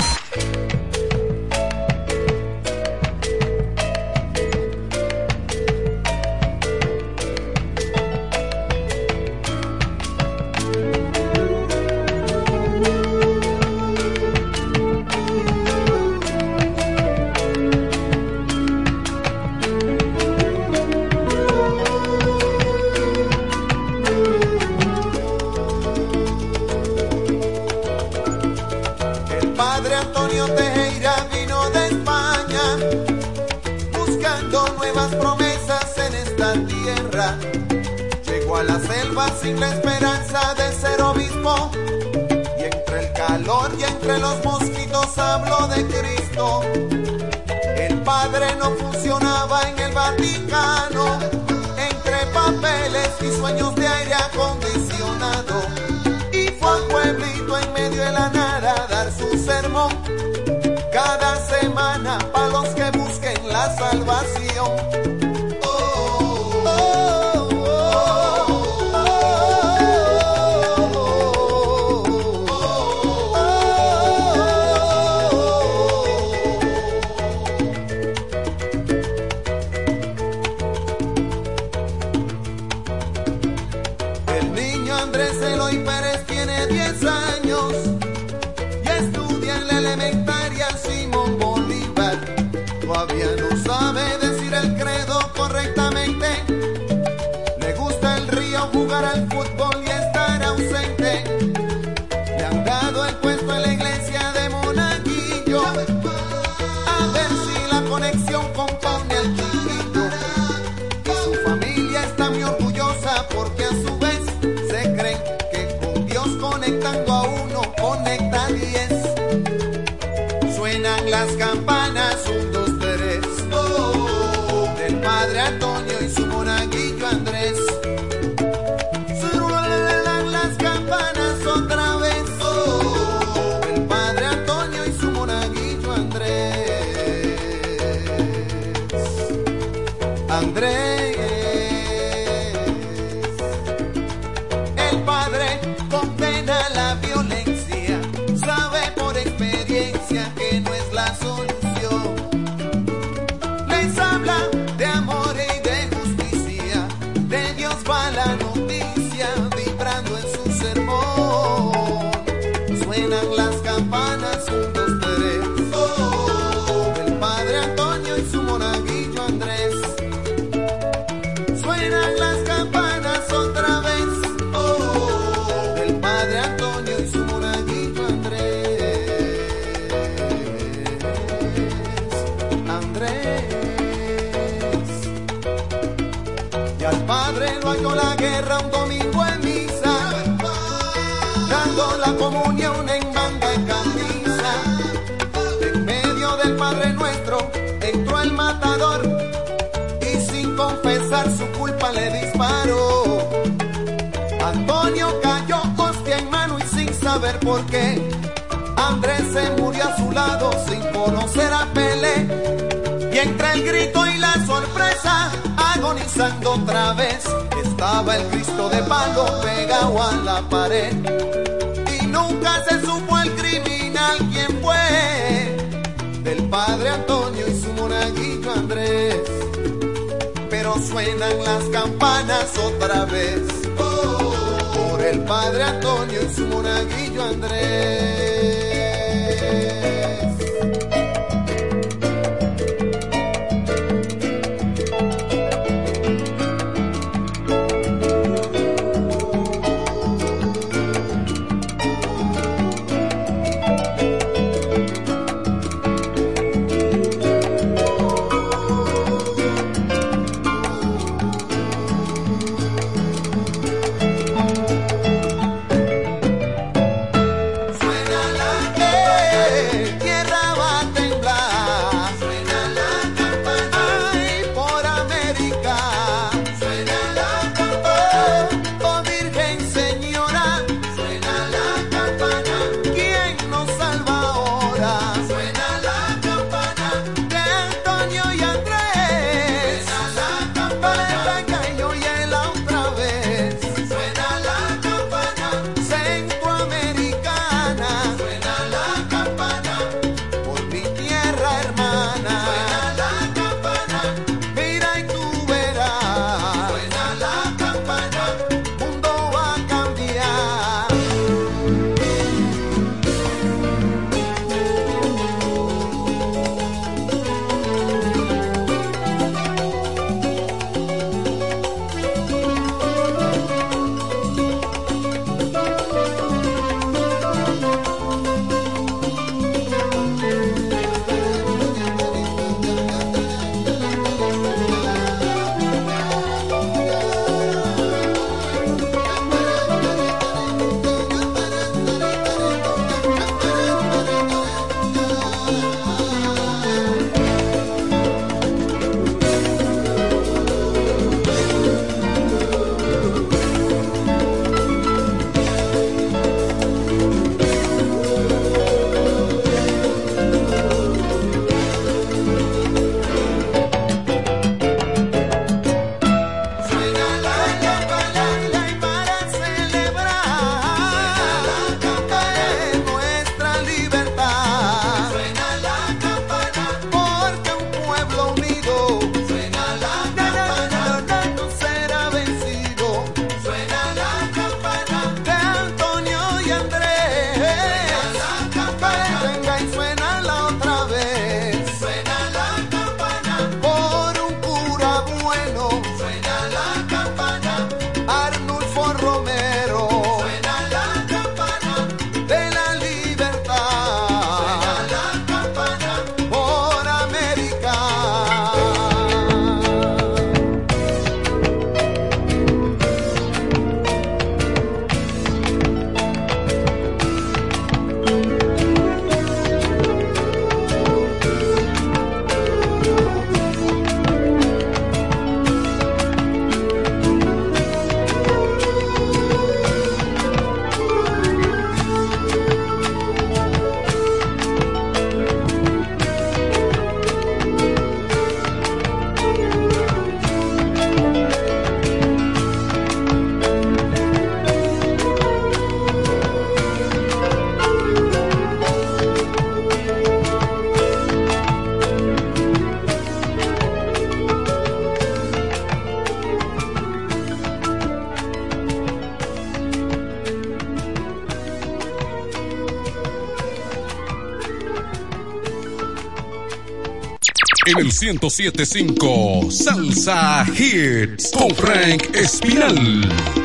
1075 Salsa Hits con Frank Espinal.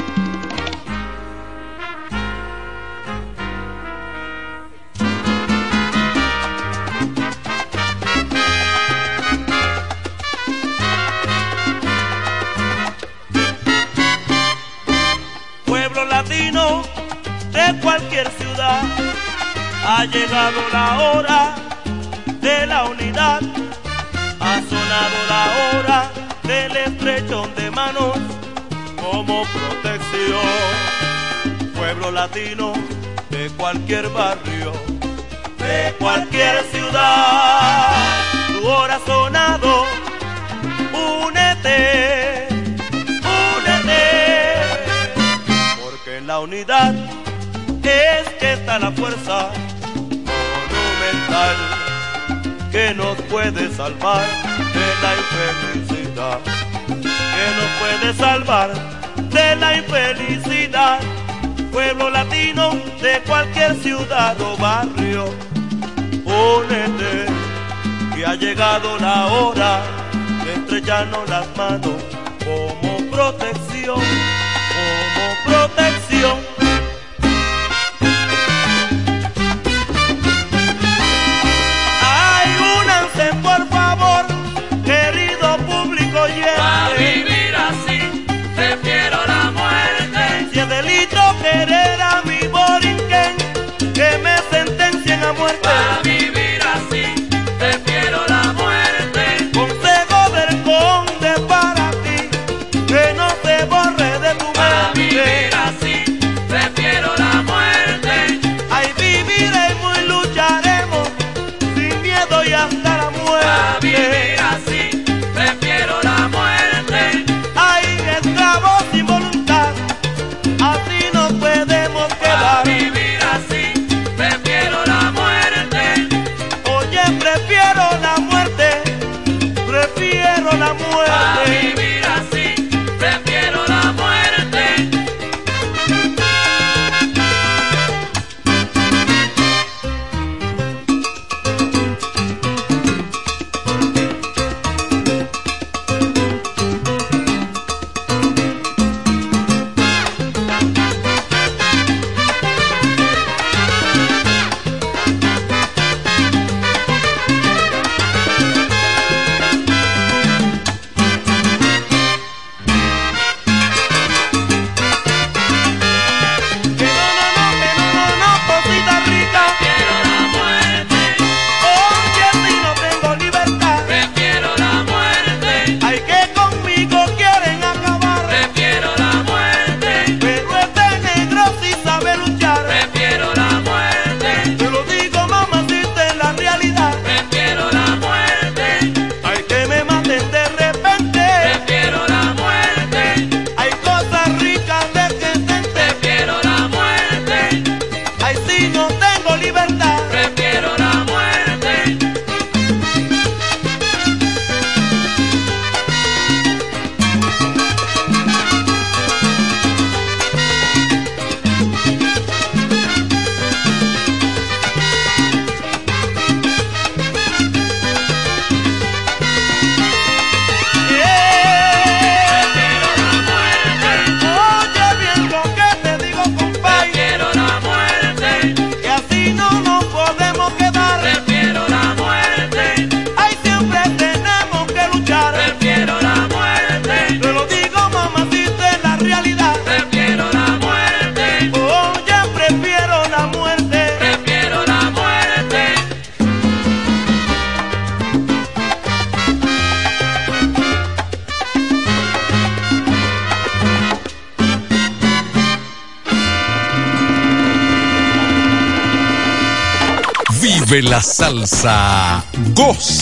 de cualquier barrio, de cualquier ciudad. Tu hora sonado, únete, únete, porque en la unidad es que está la fuerza monumental que nos puede salvar de la infelicidad, que nos puede salvar de la infelicidad pueblo latino, de cualquier ciudad o barrio. Únete, que ha llegado la hora de estrellarnos las manos como protección. baby.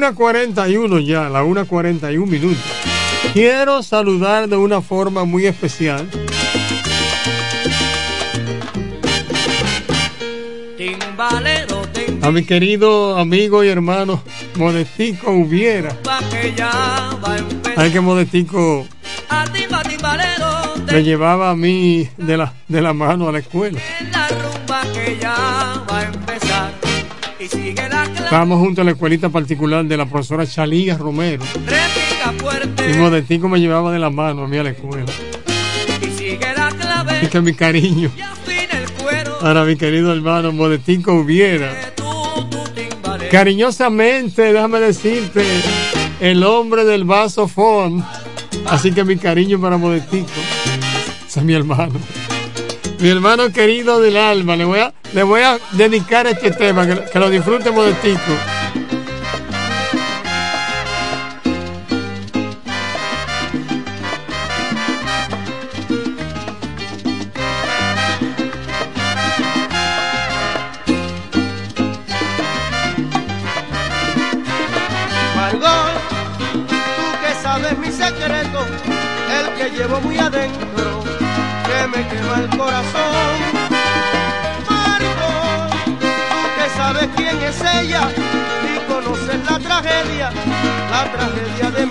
1.41 ya, la 1.41 minutos. Quiero saludar de una forma muy especial a mi querido amigo y hermano Modestico Hubiera. timba que Modestico me llevaba a mí de la, de la mano a la escuela. Estábamos juntos en la escuelita particular de la profesora Chalía Romero. Y Modestico me llevaba de la mano a mí a la escuela. Y que mi cariño fin el cuero. para mi querido hermano Modestico Hubiera. Cariñosamente, déjame decirte, el hombre del vaso fond. Así que mi cariño para Modestico. Ese es mi hermano. Mi hermano querido del alma. Le voy a, le voy a dedicar este tema. Que, que lo disfrute Modestico.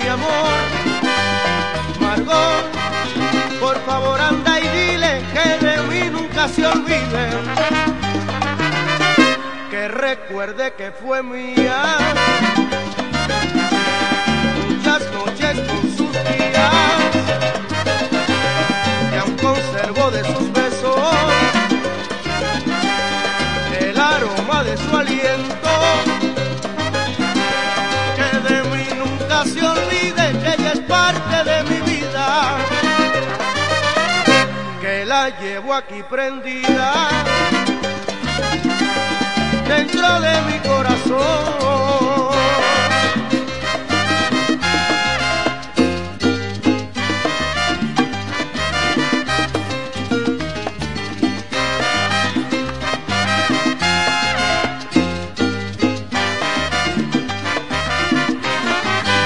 Amor. Margot, por favor anda y dile que de mí nunca se olvide. Que recuerde que fue mía muchas noches con sus días que aún conservo de sus besos el aroma de su aliento que de mí nunca se olvide llevo aquí prendida dentro de mi corazón.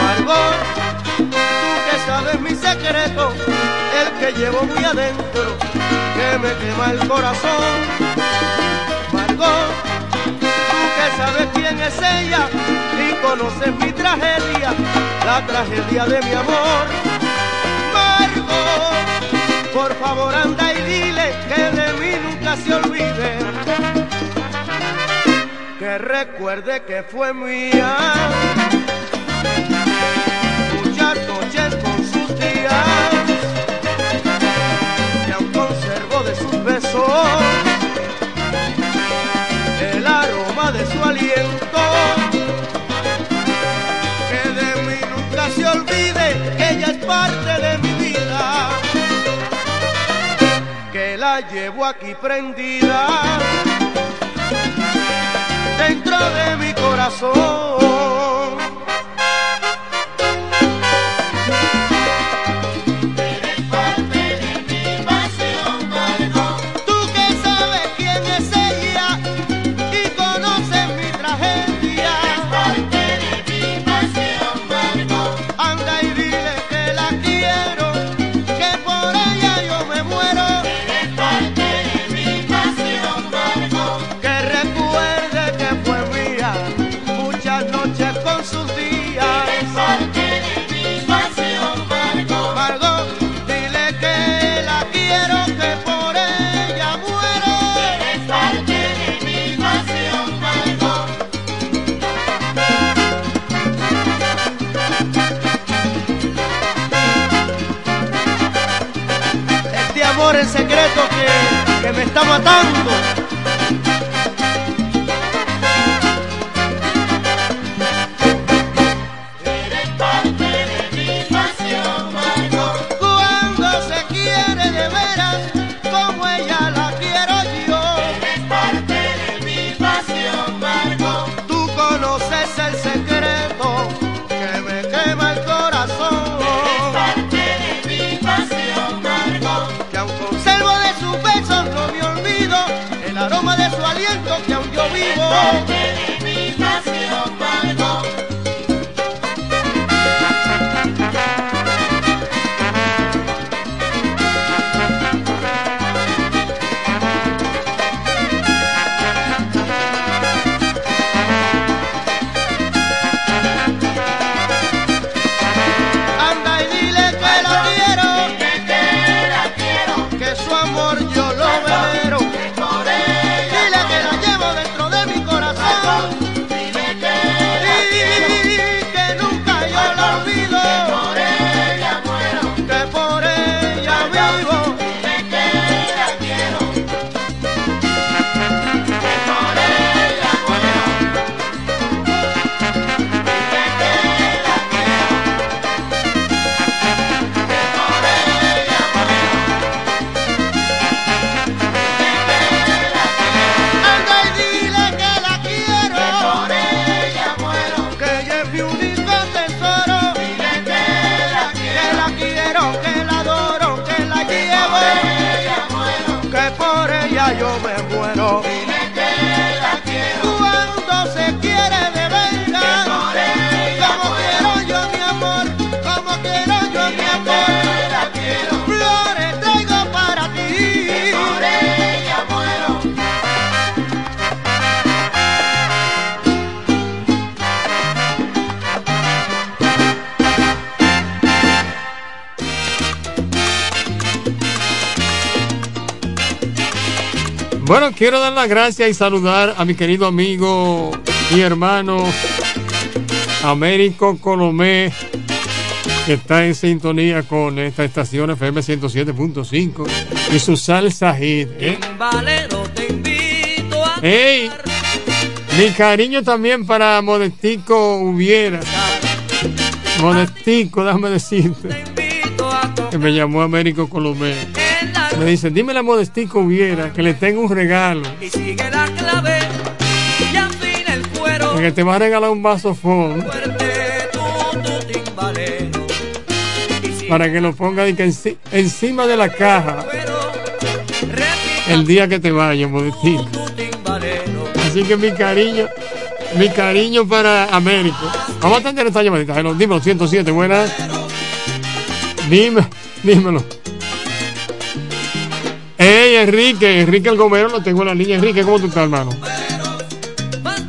Margot, tú que sabes mi secreto, el que llevo muy adentro me quema el corazón. Margot, que sabes quién es ella y conoces mi tragedia, la tragedia de mi amor. Margot, por favor anda y dile que de mí nunca se olvide. Que recuerde que fue mía. Muchas noches con sus días conservo de sus besos el aroma de su aliento. Que de mí nunca se olvide ella es parte de mi vida. Que la llevo aquí prendida dentro de mi corazón me está matando. Oh, quiero dar las gracias y saludar a mi querido amigo y hermano Américo Colomé, que está en sintonía con esta estación FM 107.5 y su salsa hit. ¿eh? ¡Ey! Mi cariño también para Modestico Hubiera. Modestico, déjame decirte. Que me llamó Américo Colomé. Me dice, dime la Modestico Hubiera que le tengo un regalo. y sigue la clave y afina el cuero. Que te va a regalar un vaso timbalero. para que lo ponga de que enci- encima de la caja el día que te vayas, Modestico. Así que mi cariño, mi cariño para Américo. Vamos a atender esta llamadita. Dímelo, 107, buenas. Dime, dímelo. Enrique, Enrique el Gomero, lo tengo en la línea. Enrique, ¿cómo tú estás, hermano?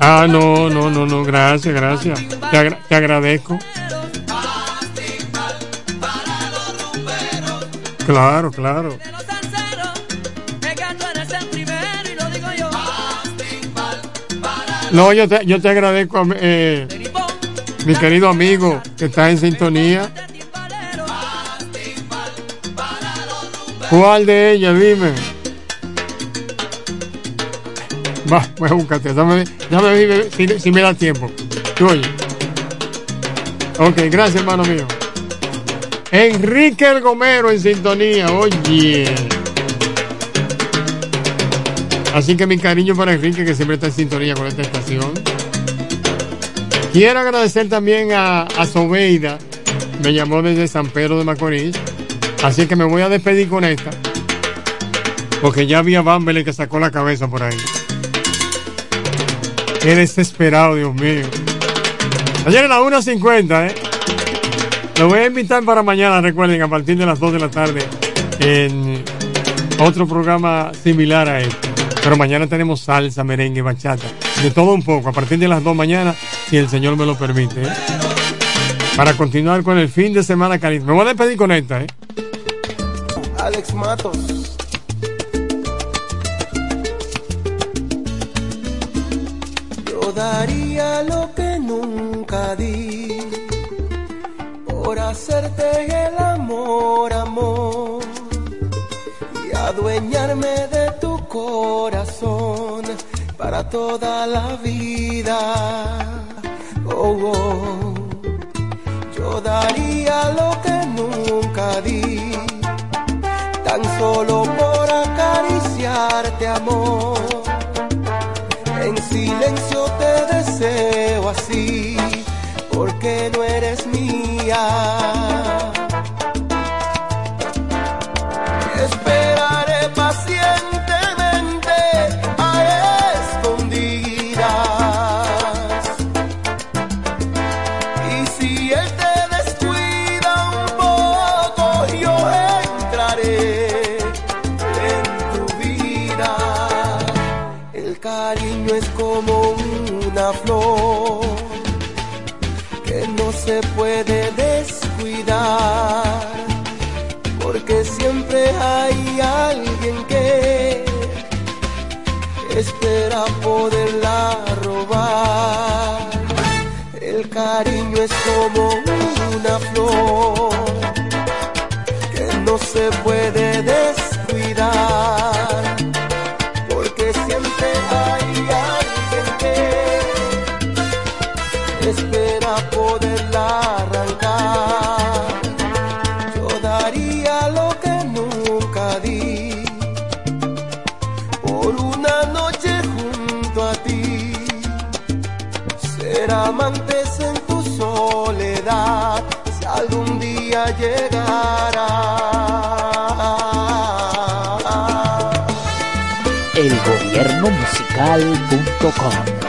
Ah, no, no, no, no, gracias, gracias. Te, agra- te agradezco. Claro, claro. No, yo te, yo te agradezco, eh, mi querido amigo que está en sintonía. ¿Cuál de ellas? Dime. Va, voy a buscarte. Dame, dame si me da tiempo. Tú oye. Ok, gracias, hermano mío. Enrique el Gomero en sintonía. Oye. Así que mi cariño para Enrique, que siempre está en sintonía con esta estación. Quiero agradecer también a, a Sobeida. Me llamó desde San Pedro de Macorís. Así que me voy a despedir con esta. Porque ya había Bambele que sacó la cabeza por ahí. Qué desesperado, Dios mío. Ayer a las 1.50, ¿eh? Lo voy a invitar para mañana, recuerden, a partir de las 2 de la tarde, en otro programa similar a este. Pero mañana tenemos salsa, merengue, bachata, de todo un poco, a partir de las 2 mañana, si el Señor me lo permite. ¿eh? Para continuar con el fin de semana caliente. Me voy a despedir con esta, ¿eh? Alex Matos. Daría lo que nunca di por hacerte el amor, amor y adueñarme de tu corazón para toda la vida. Oh, oh. Yo daría lo que nunca di tan solo por acariciarte, amor. En silencio así, porque no eres mía. Espera poderla robar. El cariño es como una flor que no se puede descuidar, elgobiernomusical.com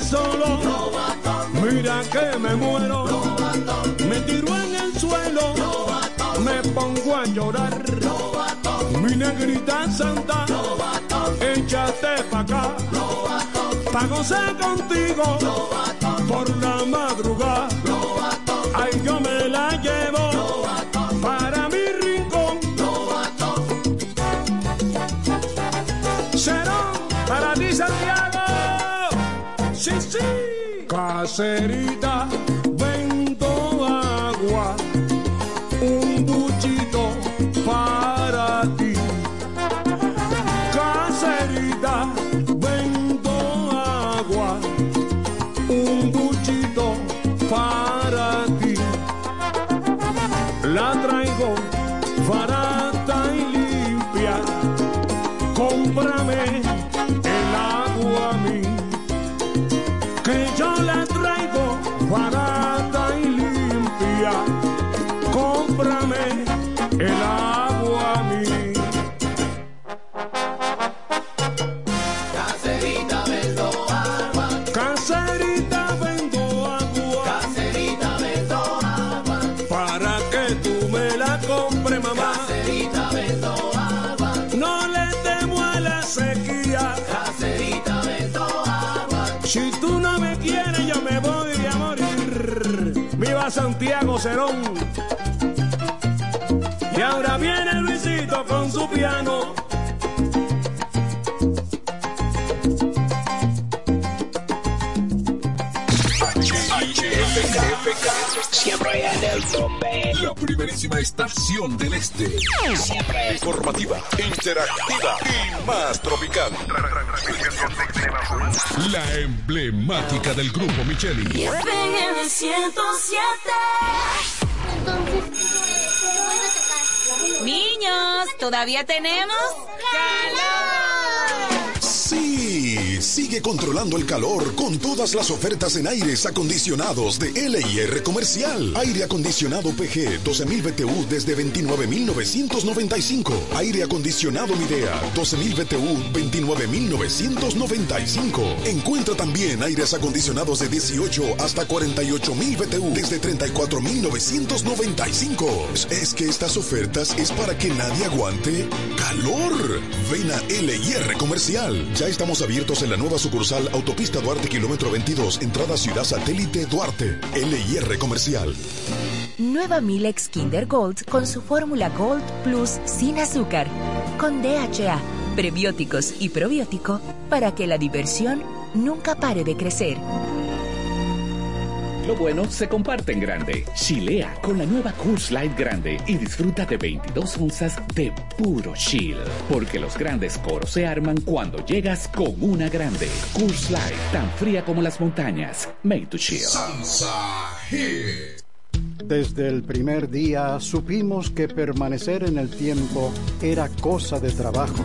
solo. Mira que me muero. Me tiro en el suelo. Me pongo a llorar. Mi negrita santa. Échate pa' acá. Pa' gozar contigo. Por la madrugada. Ay, yo me caserita piano cerón. Y ahora viene Luisito con su piano. siempre en el tope. La primerísima estación del este. Siempre informativa, interactiva y más tropical. La emblemática del grupo Micheli. Pegué el 107. Niños, ¿todavía tenemos? Sigue controlando el calor con todas las ofertas en aires acondicionados de LIR Comercial. Aire acondicionado PG 12.000 BTU desde 29.995. Aire acondicionado Midea 12.000 BTU 29.995. Encuentra también aires acondicionados de 18 hasta 48.000 BTU desde 34.995. Es que estas ofertas es para que nadie aguante calor. Ven a LIR Comercial. Ya estamos abiertos en la nueva sucursal Autopista Duarte, kilómetro 22, entrada Ciudad Satélite Duarte. LIR Comercial. Nueva Milex Kinder Gold con su fórmula Gold Plus sin azúcar, con DHA, prebióticos y probiótico para que la diversión nunca pare de crecer. Lo bueno se comparte en grande. Chilea con la nueva Coors Light Grande y disfruta de 22 onzas de puro chill. Porque los grandes coros se arman cuando llegas con una grande. Coors Light, tan fría como las montañas. Made to chill. Desde el primer día supimos que permanecer en el tiempo era cosa de trabajo.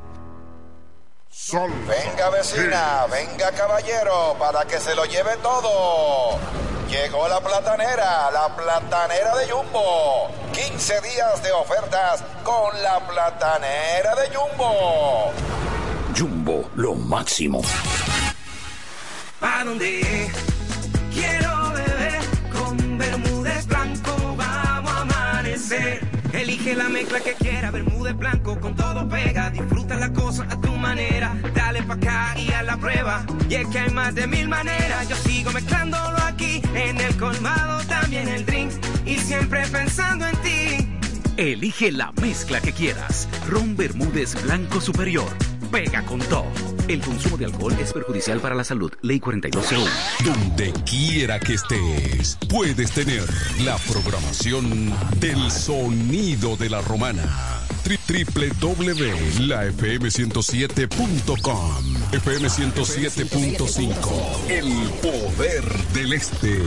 Sol. Venga vecina, venga caballero, para que se lo lleve todo. Llegó la platanera, la platanera de Jumbo. 15 días de ofertas con la platanera de Jumbo. Jumbo, lo máximo. ¿A dónde Elige la mezcla que quiera, Bermúdez Blanco con todo pega. Disfruta la cosa a tu manera. Dale pa' acá y a la prueba. Y es que hay más de mil maneras. Yo sigo mezclándolo aquí. En el colmado también el drink. Y siempre pensando en ti. Elige la mezcla que quieras. Ron Bermúdez Blanco Superior. Pega con todo. El consumo de alcohol es perjudicial para la salud. Ley 4201. Donde quiera que estés, puedes tener la programación del sonido de la romana. Tri- www.lafm107.com FM 107.5 El poder del este.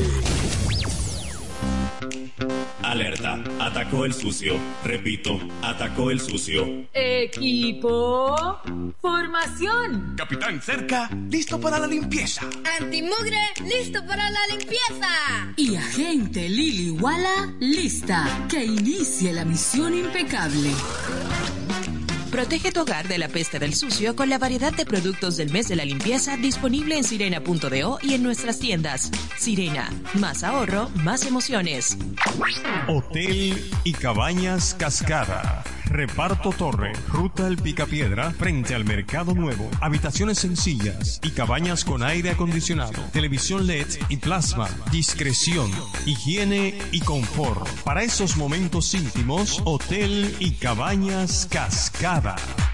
Alerta, atacó el sucio. Repito, atacó el sucio. Equipo. Formación. Capitán cerca, listo para la limpieza. Antimugre, listo para la limpieza. Y agente Lili Walla, lista. Que inicie la misión impecable. Protege tu hogar de la peste del sucio con la variedad de productos del mes de la limpieza disponible en sirena.do y en nuestras tiendas. Sirena, más ahorro, más emociones. Hotel y Cabañas Cascada. Reparto Torre, Ruta El Picapiedra, frente al Mercado Nuevo. Habitaciones sencillas y cabañas con aire acondicionado, televisión LED y plasma. Discreción, higiene y confort. Para esos momentos íntimos, Hotel y Cabañas Cascada. Brava.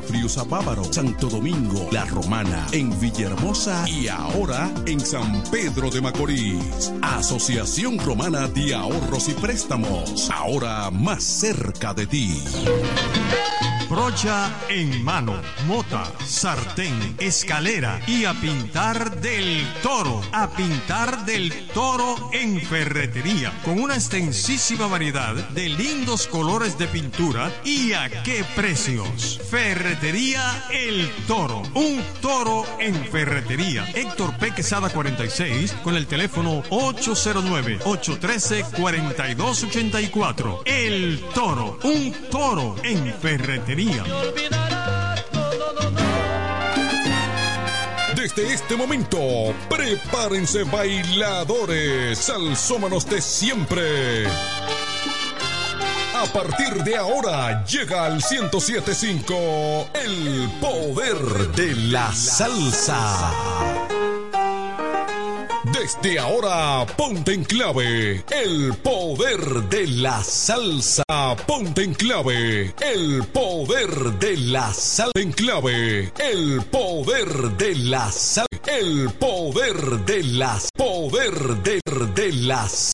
Friusa Bávaro, Santo Domingo, La Romana, en Villahermosa y ahora en San Pedro de Macorís. Asociación Romana de Ahorros y Préstamos, ahora más cerca de ti. Brocha en mano, mota, sartén, escalera y a pintar del toro. A pintar del toro en ferretería. Con una extensísima variedad de lindos colores de pintura y a qué precios. Ferretería El Toro. Un toro en ferretería. Héctor P. Quesada 46 con el teléfono 809-813-4284. El Toro. Un toro en ferretería. Desde este momento, prepárense bailadores, salsómanos de siempre. A partir de ahora llega al 1075 el poder de la salsa. Desde ahora, ponte en clave el poder de la salsa. Ponte en clave el poder de la salsa. En clave el poder de la salsa. El poder de las poder de, de las